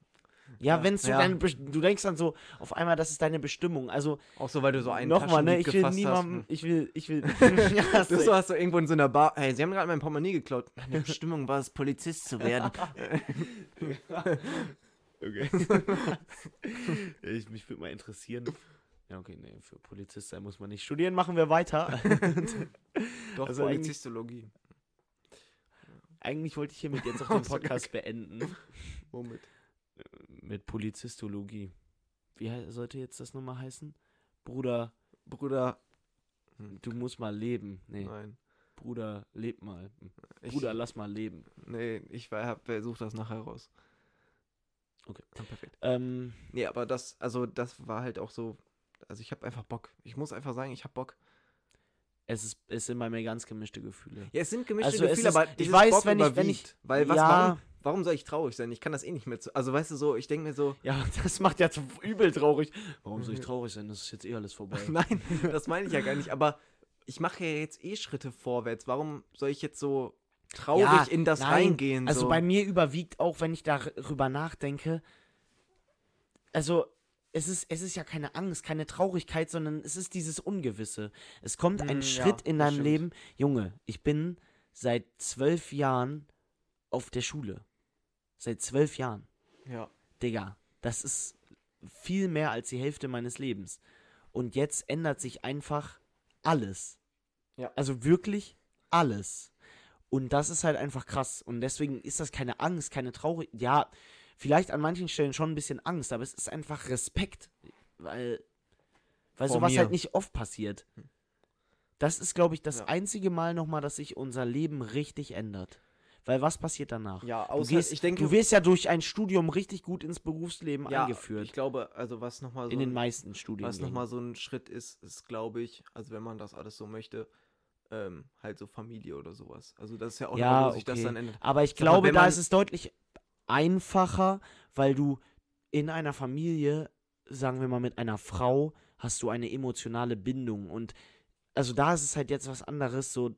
Speaker 1: Ja,
Speaker 2: Ja.
Speaker 1: wenn so
Speaker 2: Ja.
Speaker 1: du denkst dann so, auf einmal, das ist deine Bestimmung. Also,
Speaker 2: Auch so, weil du so einen
Speaker 1: nochmal, ne, ich will niemandem,
Speaker 2: hast.
Speaker 1: ich will, ich will, ja,
Speaker 2: Das ist so, hast du irgendwo in so einer Bar, hey, sie haben gerade mein Portemonnaie geklaut. Meine Bestimmung war es, Polizist zu werden.
Speaker 1: Okay. ich, mich würde mal interessieren. Ja, okay, nee, für Polizist sein muss man nicht studieren. Machen wir weiter.
Speaker 2: Doch,
Speaker 1: Also eigentlich-
Speaker 2: Polizistologie.
Speaker 1: Eigentlich wollte ich hiermit jetzt auch den Podcast beenden.
Speaker 2: Womit?
Speaker 1: Mit Polizistologie. Wie sollte jetzt das nochmal heißen? Bruder,
Speaker 2: Bruder.
Speaker 1: du musst mal leben. Nee,
Speaker 2: Nein.
Speaker 1: Bruder, leb mal.
Speaker 2: Ich,
Speaker 1: Bruder, lass mal leben.
Speaker 2: Nee, ich war- hab, versuch das nachher raus.
Speaker 1: Okay.
Speaker 2: Ja, perfekt.
Speaker 1: Ähm,
Speaker 2: Nee, aber das, also das war halt auch so, also ich habe einfach Bock. Ich muss einfach sagen, ich habe Bock.
Speaker 1: es, ist, es sind bei mir ganz gemischte Gefühle.
Speaker 2: Ja, es sind gemischte
Speaker 1: Also
Speaker 2: Gefühle,
Speaker 1: ist-
Speaker 2: aber
Speaker 1: ich weiß,
Speaker 2: Bock
Speaker 1: wenn ich- wenn ich-.
Speaker 2: Weil was,
Speaker 1: Ja.
Speaker 2: warum, warum soll ich traurig sein? Ich kann das eh nicht mehr zu. Also weißt du so, ich denke mir so,
Speaker 1: Ja, das macht ja zu übel traurig. Warum soll ich traurig sein? Das ist jetzt eh alles vorbei.
Speaker 2: nein, das meine ich ja gar nicht, aber ich mache ja jetzt eh Schritte vorwärts. Warum soll ich jetzt so traurig
Speaker 1: Ja,
Speaker 2: in das
Speaker 1: nein,
Speaker 2: reingehen?
Speaker 1: Also
Speaker 2: so?
Speaker 1: bei mir überwiegt auch, wenn ich darüber nachdenke, also es ist, es ist ja keine Angst, keine Traurigkeit, sondern es ist dieses Ungewisse. Es kommt ein
Speaker 2: Mm, ja,
Speaker 1: Schritt in
Speaker 2: das
Speaker 1: deinem
Speaker 2: stimmt.
Speaker 1: Leben. Junge, ich bin seit zwölf Jahren auf der Schule. Seit zwölf Jahren.
Speaker 2: ja.
Speaker 1: Digga, das ist viel mehr als die Hälfte meines Lebens. Und jetzt ändert sich einfach alles.
Speaker 2: Ja.
Speaker 1: Also wirklich alles. Und das ist halt einfach krass. Und deswegen ist das keine Angst, keine Traurigkeit. Ja, vielleicht an manchen Stellen schon ein bisschen Angst, aber es ist einfach Respekt. Weil, weil
Speaker 2: Vor
Speaker 1: sowas
Speaker 2: mir.
Speaker 1: halt nicht oft passiert. Das ist, glaube ich, das
Speaker 2: Ja.
Speaker 1: einzige Mal nochmal, dass sich unser Leben richtig ändert. Weil was passiert danach?
Speaker 2: Ja,
Speaker 1: Du,
Speaker 2: außer
Speaker 1: gehst,
Speaker 2: ich denke,
Speaker 1: du wirst ja durch ein Studium richtig gut ins Berufsleben
Speaker 2: ja,
Speaker 1: eingeführt.
Speaker 2: Ich glaube, also was nochmal so
Speaker 1: in den
Speaker 2: ein-
Speaker 1: meisten Studien.
Speaker 2: Was nochmal so ein Schritt ist, ist, glaube ich, also wenn man das alles so möchte, ähm, halt so Familie oder sowas. Also das ist ja auch
Speaker 1: Ja,
Speaker 2: wo sich das
Speaker 1: okay.
Speaker 2: dann ändert.
Speaker 1: Aber ich
Speaker 2: Sag mal,
Speaker 1: glaube,
Speaker 2: wenn
Speaker 1: da ist es deutlich einfacher, weil du in einer Familie, sagen wir mal mit einer Frau, hast du eine emotionale Bindung. Und also da ist es halt jetzt was anderes. So,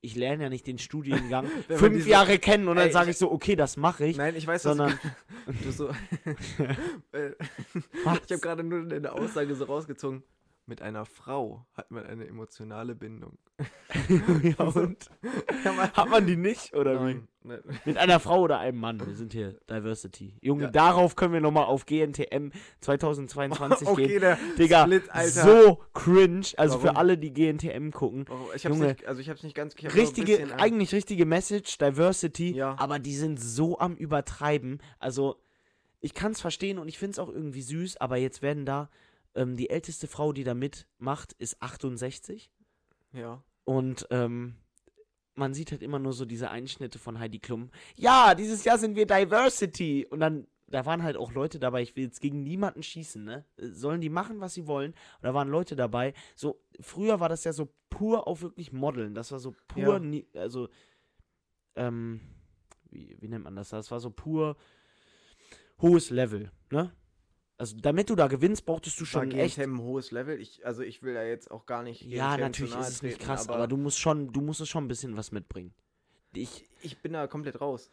Speaker 1: ich lerne ja nicht den Studiengang fünf
Speaker 2: diese-
Speaker 1: Jahre kennen und dann sage
Speaker 2: ich-
Speaker 1: so, okay, das mache ich.
Speaker 2: Nein, ich weiß,
Speaker 1: sondern
Speaker 2: was du so. Äh, ich habe gerade nur eine Aussage so rausgezogen. Mit einer Frau hat man eine emotionale Bindung.
Speaker 1: ja, und hat man die nicht oder wie?
Speaker 2: Nein, nein.
Speaker 1: Mit einer Frau oder einem Mann. Wir sind hier Diversity. Junge,
Speaker 2: Ja.
Speaker 1: darauf können wir nochmal auf GNTM 2022
Speaker 2: Okay,
Speaker 1: gehen.
Speaker 2: der
Speaker 1: Digga,
Speaker 2: Split, Alter.
Speaker 1: so cringe. Also für
Speaker 2: Warum?
Speaker 1: alle, die GNTM gucken.
Speaker 2: Oh, ich hab's
Speaker 1: Junge.
Speaker 2: nicht, also ich hab's nicht ganz
Speaker 1: Richtige, eigentlich richtige Message, Diversity,
Speaker 2: Ja.
Speaker 1: aber die sind so am Übertreiben. Also, ich kann es verstehen und ich finde es auch irgendwie süß, aber jetzt werden da, ähm, die älteste Frau, die da mitmacht, ist 68
Speaker 2: Ja.
Speaker 1: und ähm, man sieht halt immer nur so diese Einschnitte von Heidi Klum. Ja, dieses Jahr sind wir Diversity. Und dann, da waren halt auch Leute dabei, ich will jetzt gegen niemanden schießen, ne? Sollen die machen, was sie wollen? Und da waren Leute dabei. So, früher war das ja so pur auf wirklich Modeln. Das war so pur,
Speaker 2: Ja.
Speaker 1: nie, also, ähm, wie, wie nennt man das? Das war so pur hohes Level, ne? Also, damit du da gewinnst, brauchtest du schon
Speaker 2: War
Speaker 1: echt
Speaker 2: ein hohes Level. Ich, also ich will da jetzt auch gar nicht.
Speaker 1: ja, natürlich ist es nicht krass, aber, du musst schon, du musst es schon ein bisschen was mitbringen. Ich,
Speaker 2: ich bin da komplett raus.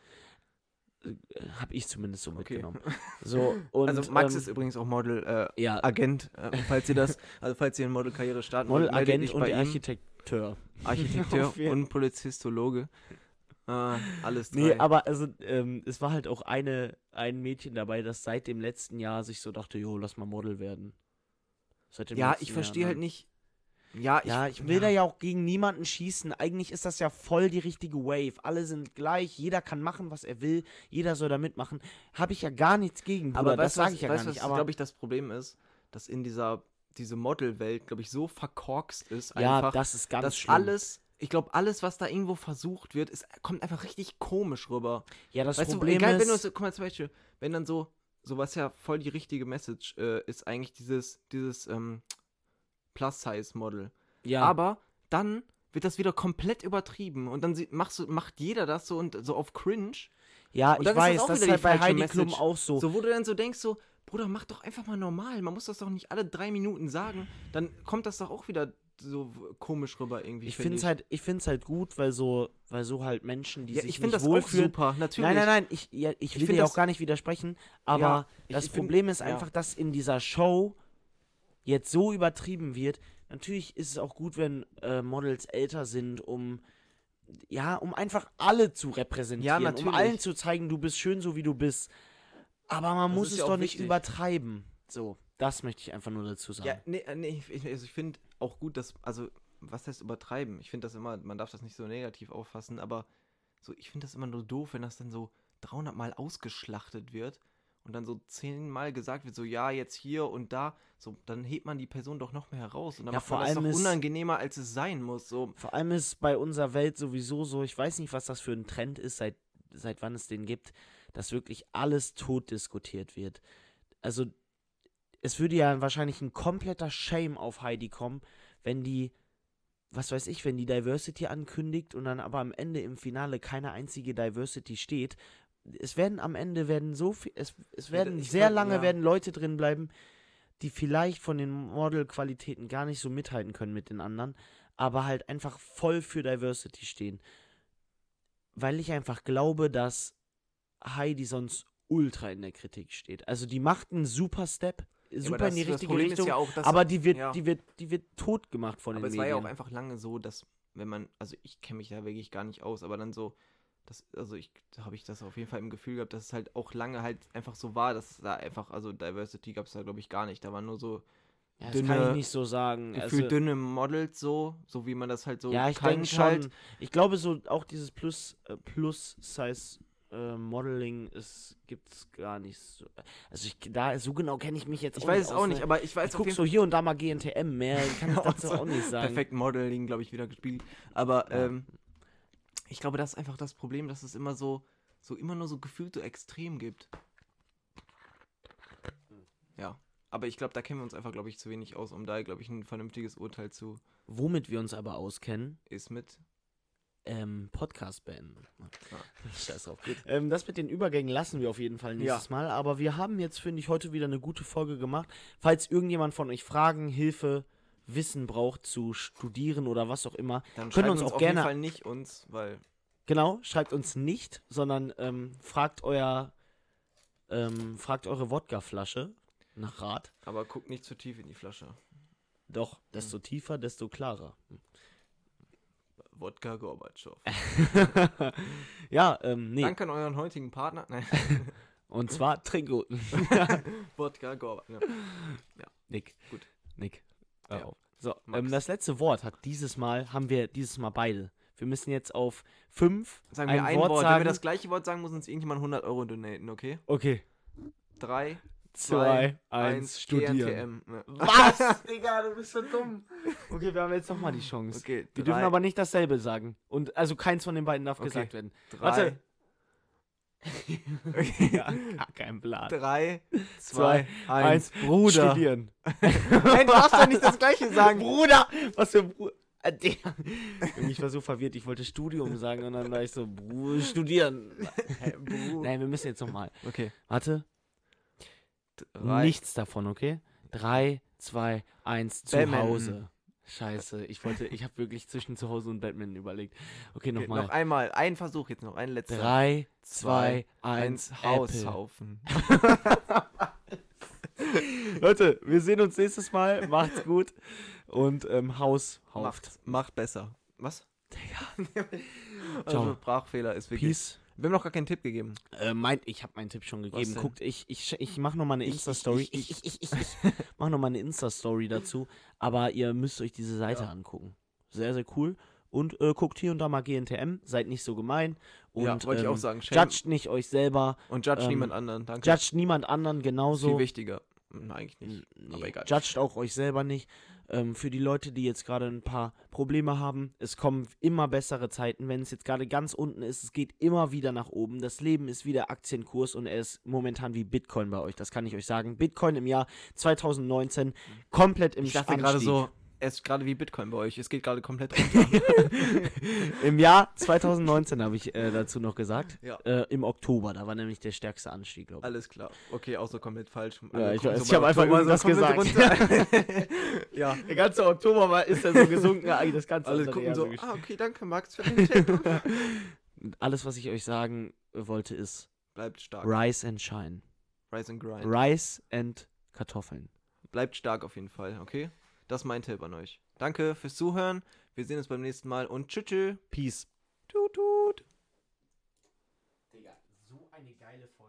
Speaker 1: habe ich zumindest so
Speaker 2: Okay.
Speaker 1: mitgenommen. So, und,
Speaker 2: also Max
Speaker 1: ähm,
Speaker 2: ist übrigens auch Model, äh,
Speaker 1: ja,
Speaker 2: Agent, äh, falls ihr das, also falls ihr eine Modelkarriere starten
Speaker 1: Model,
Speaker 2: wollt,
Speaker 1: Agent und. Architekteur.
Speaker 2: Architekteur und Polizistologe. Äh, alles drei.
Speaker 1: Nee, aber also, ähm, es war halt auch eine, ein Mädchen dabei, das seit dem letzten Jahr sich so dachte, jo, lass mal Model werden. Seit dem
Speaker 2: ja, ich verstehe
Speaker 1: ne?
Speaker 2: halt nicht. Ja, ich,
Speaker 1: Ja, ich will da ja auch gegen niemanden schießen. Eigentlich ist das ja voll die richtige Wave. Alle sind gleich, jeder kann machen, was er will, jeder soll da mitmachen. Habe ich ja gar nichts gegen, Bruder.
Speaker 2: aber
Speaker 1: das sage ich ja
Speaker 2: weißt,
Speaker 1: gar nicht.
Speaker 2: was,
Speaker 1: Aber
Speaker 2: glaube ich, das Problem ist, dass in dieser diese Modelwelt, glaube ich, so verkorkst ist,
Speaker 1: ja,
Speaker 2: einfach,
Speaker 1: das ist ganz
Speaker 2: dass
Speaker 1: schlimm.
Speaker 2: alles, ich glaube, alles, was da irgendwo versucht wird, ist, kommt einfach richtig komisch rüber.
Speaker 1: ja, das
Speaker 2: weißt
Speaker 1: Problem
Speaker 2: du, egal, wenn du
Speaker 1: ist,
Speaker 2: so, guck mal zum Beispiel, wenn dann so, so was ja voll die richtige Message äh, ist eigentlich dieses, dieses ähm, Plus-Size-Model.
Speaker 1: ja,
Speaker 2: Aber dann wird das wieder komplett übertrieben und dann machst du, macht jeder das so und so auf Cringe.
Speaker 1: ja,
Speaker 2: und
Speaker 1: ich
Speaker 2: ist das
Speaker 1: weiß,
Speaker 2: auch
Speaker 1: das ist
Speaker 2: wieder
Speaker 1: halt
Speaker 2: die
Speaker 1: bei Heidi Klum auch so.
Speaker 2: So, wo du dann so denkst, so, Bruder, mach doch einfach mal normal. Man muss das doch nicht alle drei Minuten sagen. Dann kommt das doch auch wieder so komisch rüber irgendwie.
Speaker 1: Ich
Speaker 2: find
Speaker 1: finde es halt, ich find's halt gut, weil so, weil so halt Menschen, die
Speaker 2: ja,
Speaker 1: sich
Speaker 2: ich finde
Speaker 1: nicht
Speaker 2: das auch
Speaker 1: wohlfühlen.
Speaker 2: super, natürlich.
Speaker 1: Nein, nein, nein, ich, ja, ich will
Speaker 2: find
Speaker 1: dir auch gar nicht widersprechen, aber
Speaker 2: Ja, ich-
Speaker 1: das
Speaker 2: ich find-
Speaker 1: Problem ist
Speaker 2: ja.
Speaker 1: einfach, dass in dieser Show jetzt so übertrieben wird. Natürlich ist es auch gut, wenn äh, Models älter sind, um ja, um einfach alle zu repräsentieren, um
Speaker 2: natürlich.
Speaker 1: allen zu zeigen, du bist schön so wie du bist. Aber man
Speaker 2: Das
Speaker 1: muss es
Speaker 2: ja
Speaker 1: doch nicht
Speaker 2: wichtig.
Speaker 1: übertreiben. So, das möchte ich einfach nur dazu sagen.
Speaker 2: Ja, nee, äh, nee ich, ich, also ich finde auch gut, dass, also, was heißt übertreiben? Ich finde das immer, man darf das nicht so negativ auffassen, aber so, ich finde das immer nur doof, wenn das dann so 300 Mal ausgeschlachtet wird und dann so zehnmal gesagt wird, so, ja, jetzt hier und da, so, dann hebt man die Person doch noch mehr heraus und dann
Speaker 1: Ja, vor
Speaker 2: man das
Speaker 1: allem
Speaker 2: doch
Speaker 1: ist-
Speaker 2: unangenehmer, als es sein muss, so.
Speaker 1: Vor allem ist bei unserer Welt sowieso so, ich weiß nicht, was das für ein Trend ist, seit, seit wann es den gibt, dass wirklich alles tot diskutiert wird. Also, es würde ja wahrscheinlich ein kompletter Shame auf Heidi kommen, wenn die, was weiß ich, wenn die Diversity ankündigt und dann aber am Ende im Finale keine einzige Diversity steht. es werden am Ende werden so viel, es, es werden
Speaker 2: ich
Speaker 1: sehr
Speaker 2: fand-
Speaker 1: lange
Speaker 2: ja.
Speaker 1: werden Leute drin bleiben, die vielleicht von den Model-Qualitäten gar nicht so mithalten können mit den anderen, aber halt einfach voll für Diversity stehen. Weil ich einfach glaube, dass Heidi sonst ultra in der Kritik steht. Also die macht einen super Step, super
Speaker 2: das,
Speaker 1: in die richtige Richtung,
Speaker 2: Ist ja auch,
Speaker 1: aber die wird,
Speaker 2: ja.
Speaker 1: die wird, die wird tot gemacht von
Speaker 2: aber
Speaker 1: den
Speaker 2: es war ja
Speaker 1: Medien.
Speaker 2: auch einfach lange so, dass wenn man, also ich kenne mich da wirklich gar nicht aus, aber dann so, das, also ich habe ich das auf jeden Fall im Gefühl gehabt, dass es halt auch lange halt einfach so war, dass da einfach, also Diversity gab es da glaube ich gar nicht. Da waren nur so
Speaker 1: ja, das kann ich
Speaker 2: dünne-
Speaker 1: nicht so sagen.
Speaker 2: gefühlt
Speaker 1: Also,
Speaker 2: dünne Models so, so wie man das halt so
Speaker 1: ja, ich denke schon.
Speaker 2: halt.
Speaker 1: Ich glaube so auch dieses Plus äh, Plus Size äh, Modeling ist gibt's gar nicht so. Also ich da so genau kenne ich mich jetzt
Speaker 2: Ich
Speaker 1: auch
Speaker 2: weiß es auch nicht,
Speaker 1: ne?
Speaker 2: aber ich weiß
Speaker 1: ich guck so hier und da mal GNTM, mehr kann ich dazu auch nicht sagen.
Speaker 2: perfekt Modeling, glaube ich, wieder gespielt. Aber
Speaker 1: Ja.
Speaker 2: ähm, ich glaube, das ist einfach das Problem, dass es immer so, so immer nur so gefühlt so extrem gibt. Ja. Aber ich glaube, da kennen wir uns einfach, glaube ich, zu wenig aus, um da, glaube ich, ein vernünftiges Urteil zu
Speaker 1: Womit wir uns aber auskennen,
Speaker 2: ist mit.
Speaker 1: Ähm, Podcast beenden.
Speaker 2: Ah.
Speaker 1: Scheiß drauf. Ähm, das mit den Übergängen lassen wir auf jeden Fall nächstes Mal. Aber wir haben jetzt, finde ich, heute wieder eine gute Folge gemacht. Falls irgendjemand von euch Fragen, Hilfe, Wissen braucht zu studieren oder was auch immer,
Speaker 2: Dann
Speaker 1: Können
Speaker 2: schreibt
Speaker 1: uns
Speaker 2: uns
Speaker 1: auch
Speaker 2: auf
Speaker 1: gerne-
Speaker 2: jeden Fall nicht uns, weil
Speaker 1: genau, schreibt uns nicht, sondern ähm, fragt euer, ähm, fragt eure Wodkaflasche nach Rat.
Speaker 2: aber guckt nicht zu tief in die Flasche.
Speaker 1: Doch, desto tiefer, desto klarer.
Speaker 2: Wodka Gorbatschow.
Speaker 1: ja, ähm, nee.
Speaker 2: Danke an euren heutigen Partner. Nein.
Speaker 1: Und zwar Trinkguten.
Speaker 2: Wodka Gorbatschow. Ja.
Speaker 1: Nick.
Speaker 2: Gut.
Speaker 1: Nick.
Speaker 2: Ja.
Speaker 1: auf. So, ähm, das letzte Wort hat dieses Mal, haben wir dieses Mal beide. Wir müssen jetzt auf fünf
Speaker 2: Sagen wir ein, Wort. Wenn
Speaker 1: sagen.
Speaker 2: wir das gleiche Wort sagen, muss uns irgendjemand 100 Euro donaten, okay?
Speaker 1: okay.
Speaker 2: Drei,
Speaker 1: Zwei,
Speaker 2: zwei,
Speaker 1: eins,
Speaker 2: eins,
Speaker 1: studieren.
Speaker 2: GNTM. Ja.
Speaker 1: Was? Digga, du bist so dumm. Okay, wir haben jetzt nochmal die Chance.
Speaker 2: Okay,
Speaker 1: Wir
Speaker 2: drei,
Speaker 1: dürfen aber nicht dasselbe sagen. Und also keins von den beiden darf
Speaker 2: Okay.
Speaker 1: gesagt werden.
Speaker 2: drei,
Speaker 1: Warte.
Speaker 2: Okay.
Speaker 1: ja, kein Plan.
Speaker 2: drei,
Speaker 1: Zwei,
Speaker 2: zwei, eins,
Speaker 1: Bruder.
Speaker 2: Bruder.
Speaker 1: Studieren.
Speaker 2: Nein, du darfst doch nicht das gleiche sagen.
Speaker 1: Bruder! Was für ein Bruder? Digga. Ich war so verwirrt, ich wollte Studium sagen und dann war ich so, Bru studieren. Nein, wir müssen jetzt nochmal.
Speaker 2: Okay.
Speaker 1: Warte,
Speaker 2: Drei.
Speaker 1: nichts davon, okay? Drei, zwei, eins, zu
Speaker 2: Batman.
Speaker 1: Hause. Scheiße, ich wollte, ich habe wirklich zwischen zu Hause und Batman überlegt. Okay,
Speaker 2: Okay,
Speaker 1: nochmal.
Speaker 2: noch einmal. Ein Versuch jetzt noch. Ein letzter.
Speaker 1: Drei,
Speaker 2: zwei,
Speaker 1: eins,
Speaker 2: eins. Haushaufen.
Speaker 1: Leute, wir sehen uns nächstes Mal. Macht's gut. Und ähm, Haus, Hauft.
Speaker 2: Macht, macht besser. Was?
Speaker 1: Digga.
Speaker 2: Also
Speaker 1: Ciao.
Speaker 2: Sprachfehler ist wirklich.
Speaker 1: Peace.
Speaker 2: Wir haben noch gar keinen Tipp gegeben.
Speaker 1: Äh, mein, ich habe meinen Tipp schon gegeben. Guckt, ich, ich, ich mache nochmal eine
Speaker 2: Ich,
Speaker 1: Insta-Story.
Speaker 2: ich,
Speaker 1: Ich, ich, ich, ich, ich, mache nochmal eine Insta-Story dazu. Aber ihr müsst euch diese Seite
Speaker 2: Ja.
Speaker 1: angucken. Sehr, sehr cool. Und äh, guckt hier und da mal GNTM. Seid nicht so gemein. Und
Speaker 2: ja, wollte ich
Speaker 1: ähm,
Speaker 2: auch sagen. Shame.
Speaker 1: judgt nicht euch selber.
Speaker 2: Und judge
Speaker 1: ähm,
Speaker 2: niemand anderen. Danke.
Speaker 1: Judgt niemand anderen genauso.
Speaker 2: viel wichtiger. Nein, eigentlich nicht.
Speaker 1: Nee,
Speaker 2: aber egal.
Speaker 1: Judgt auch euch selber nicht. Ähm, für die Leute, die jetzt gerade ein paar Probleme haben, es kommen immer bessere Zeiten. Wenn es jetzt gerade ganz unten ist, es geht immer wieder nach oben. Das Leben ist wieder Aktienkurs und er ist momentan wie Bitcoin bei euch. Das kann ich euch sagen. Bitcoin im Jahr 2019 komplett im
Speaker 2: Ich dachte
Speaker 1: Anstieg.
Speaker 2: gerade so, es ist gerade wie Bitcoin bei euch. Es geht gerade komplett runter.
Speaker 1: Im Jahr 2019 habe ich äh, dazu noch gesagt.
Speaker 2: Ja.
Speaker 1: Äh, Im Oktober, da war nämlich der stärkste Anstieg, glaube ich.
Speaker 2: Alles klar. Okay, auch so komplett falsch.
Speaker 1: Ja, ich weiß,
Speaker 2: so
Speaker 1: ich
Speaker 2: bei
Speaker 1: hab einfach
Speaker 2: so
Speaker 1: irgendwas
Speaker 2: komplett runter. ja.
Speaker 1: Der ganze Oktober war, ist er so gesunken, ja, das ganze
Speaker 2: Alle gucken so, ah, okay, danke Max für den Tipp.
Speaker 1: Alles, was ich euch sagen wollte, ist
Speaker 2: Bleibt stark.
Speaker 1: Rise and Shine.
Speaker 2: Rise and grind.
Speaker 1: Rice and Kartoffeln.
Speaker 2: Bleibt stark auf jeden Fall, okay? Das ist mein Tipp an euch. Danke fürs Zuhören. Wir sehen uns beim nächsten Mal und tschüss. tschüss.
Speaker 1: Peace.
Speaker 2: Tut, tut.
Speaker 1: Digga, so eine geile Folge.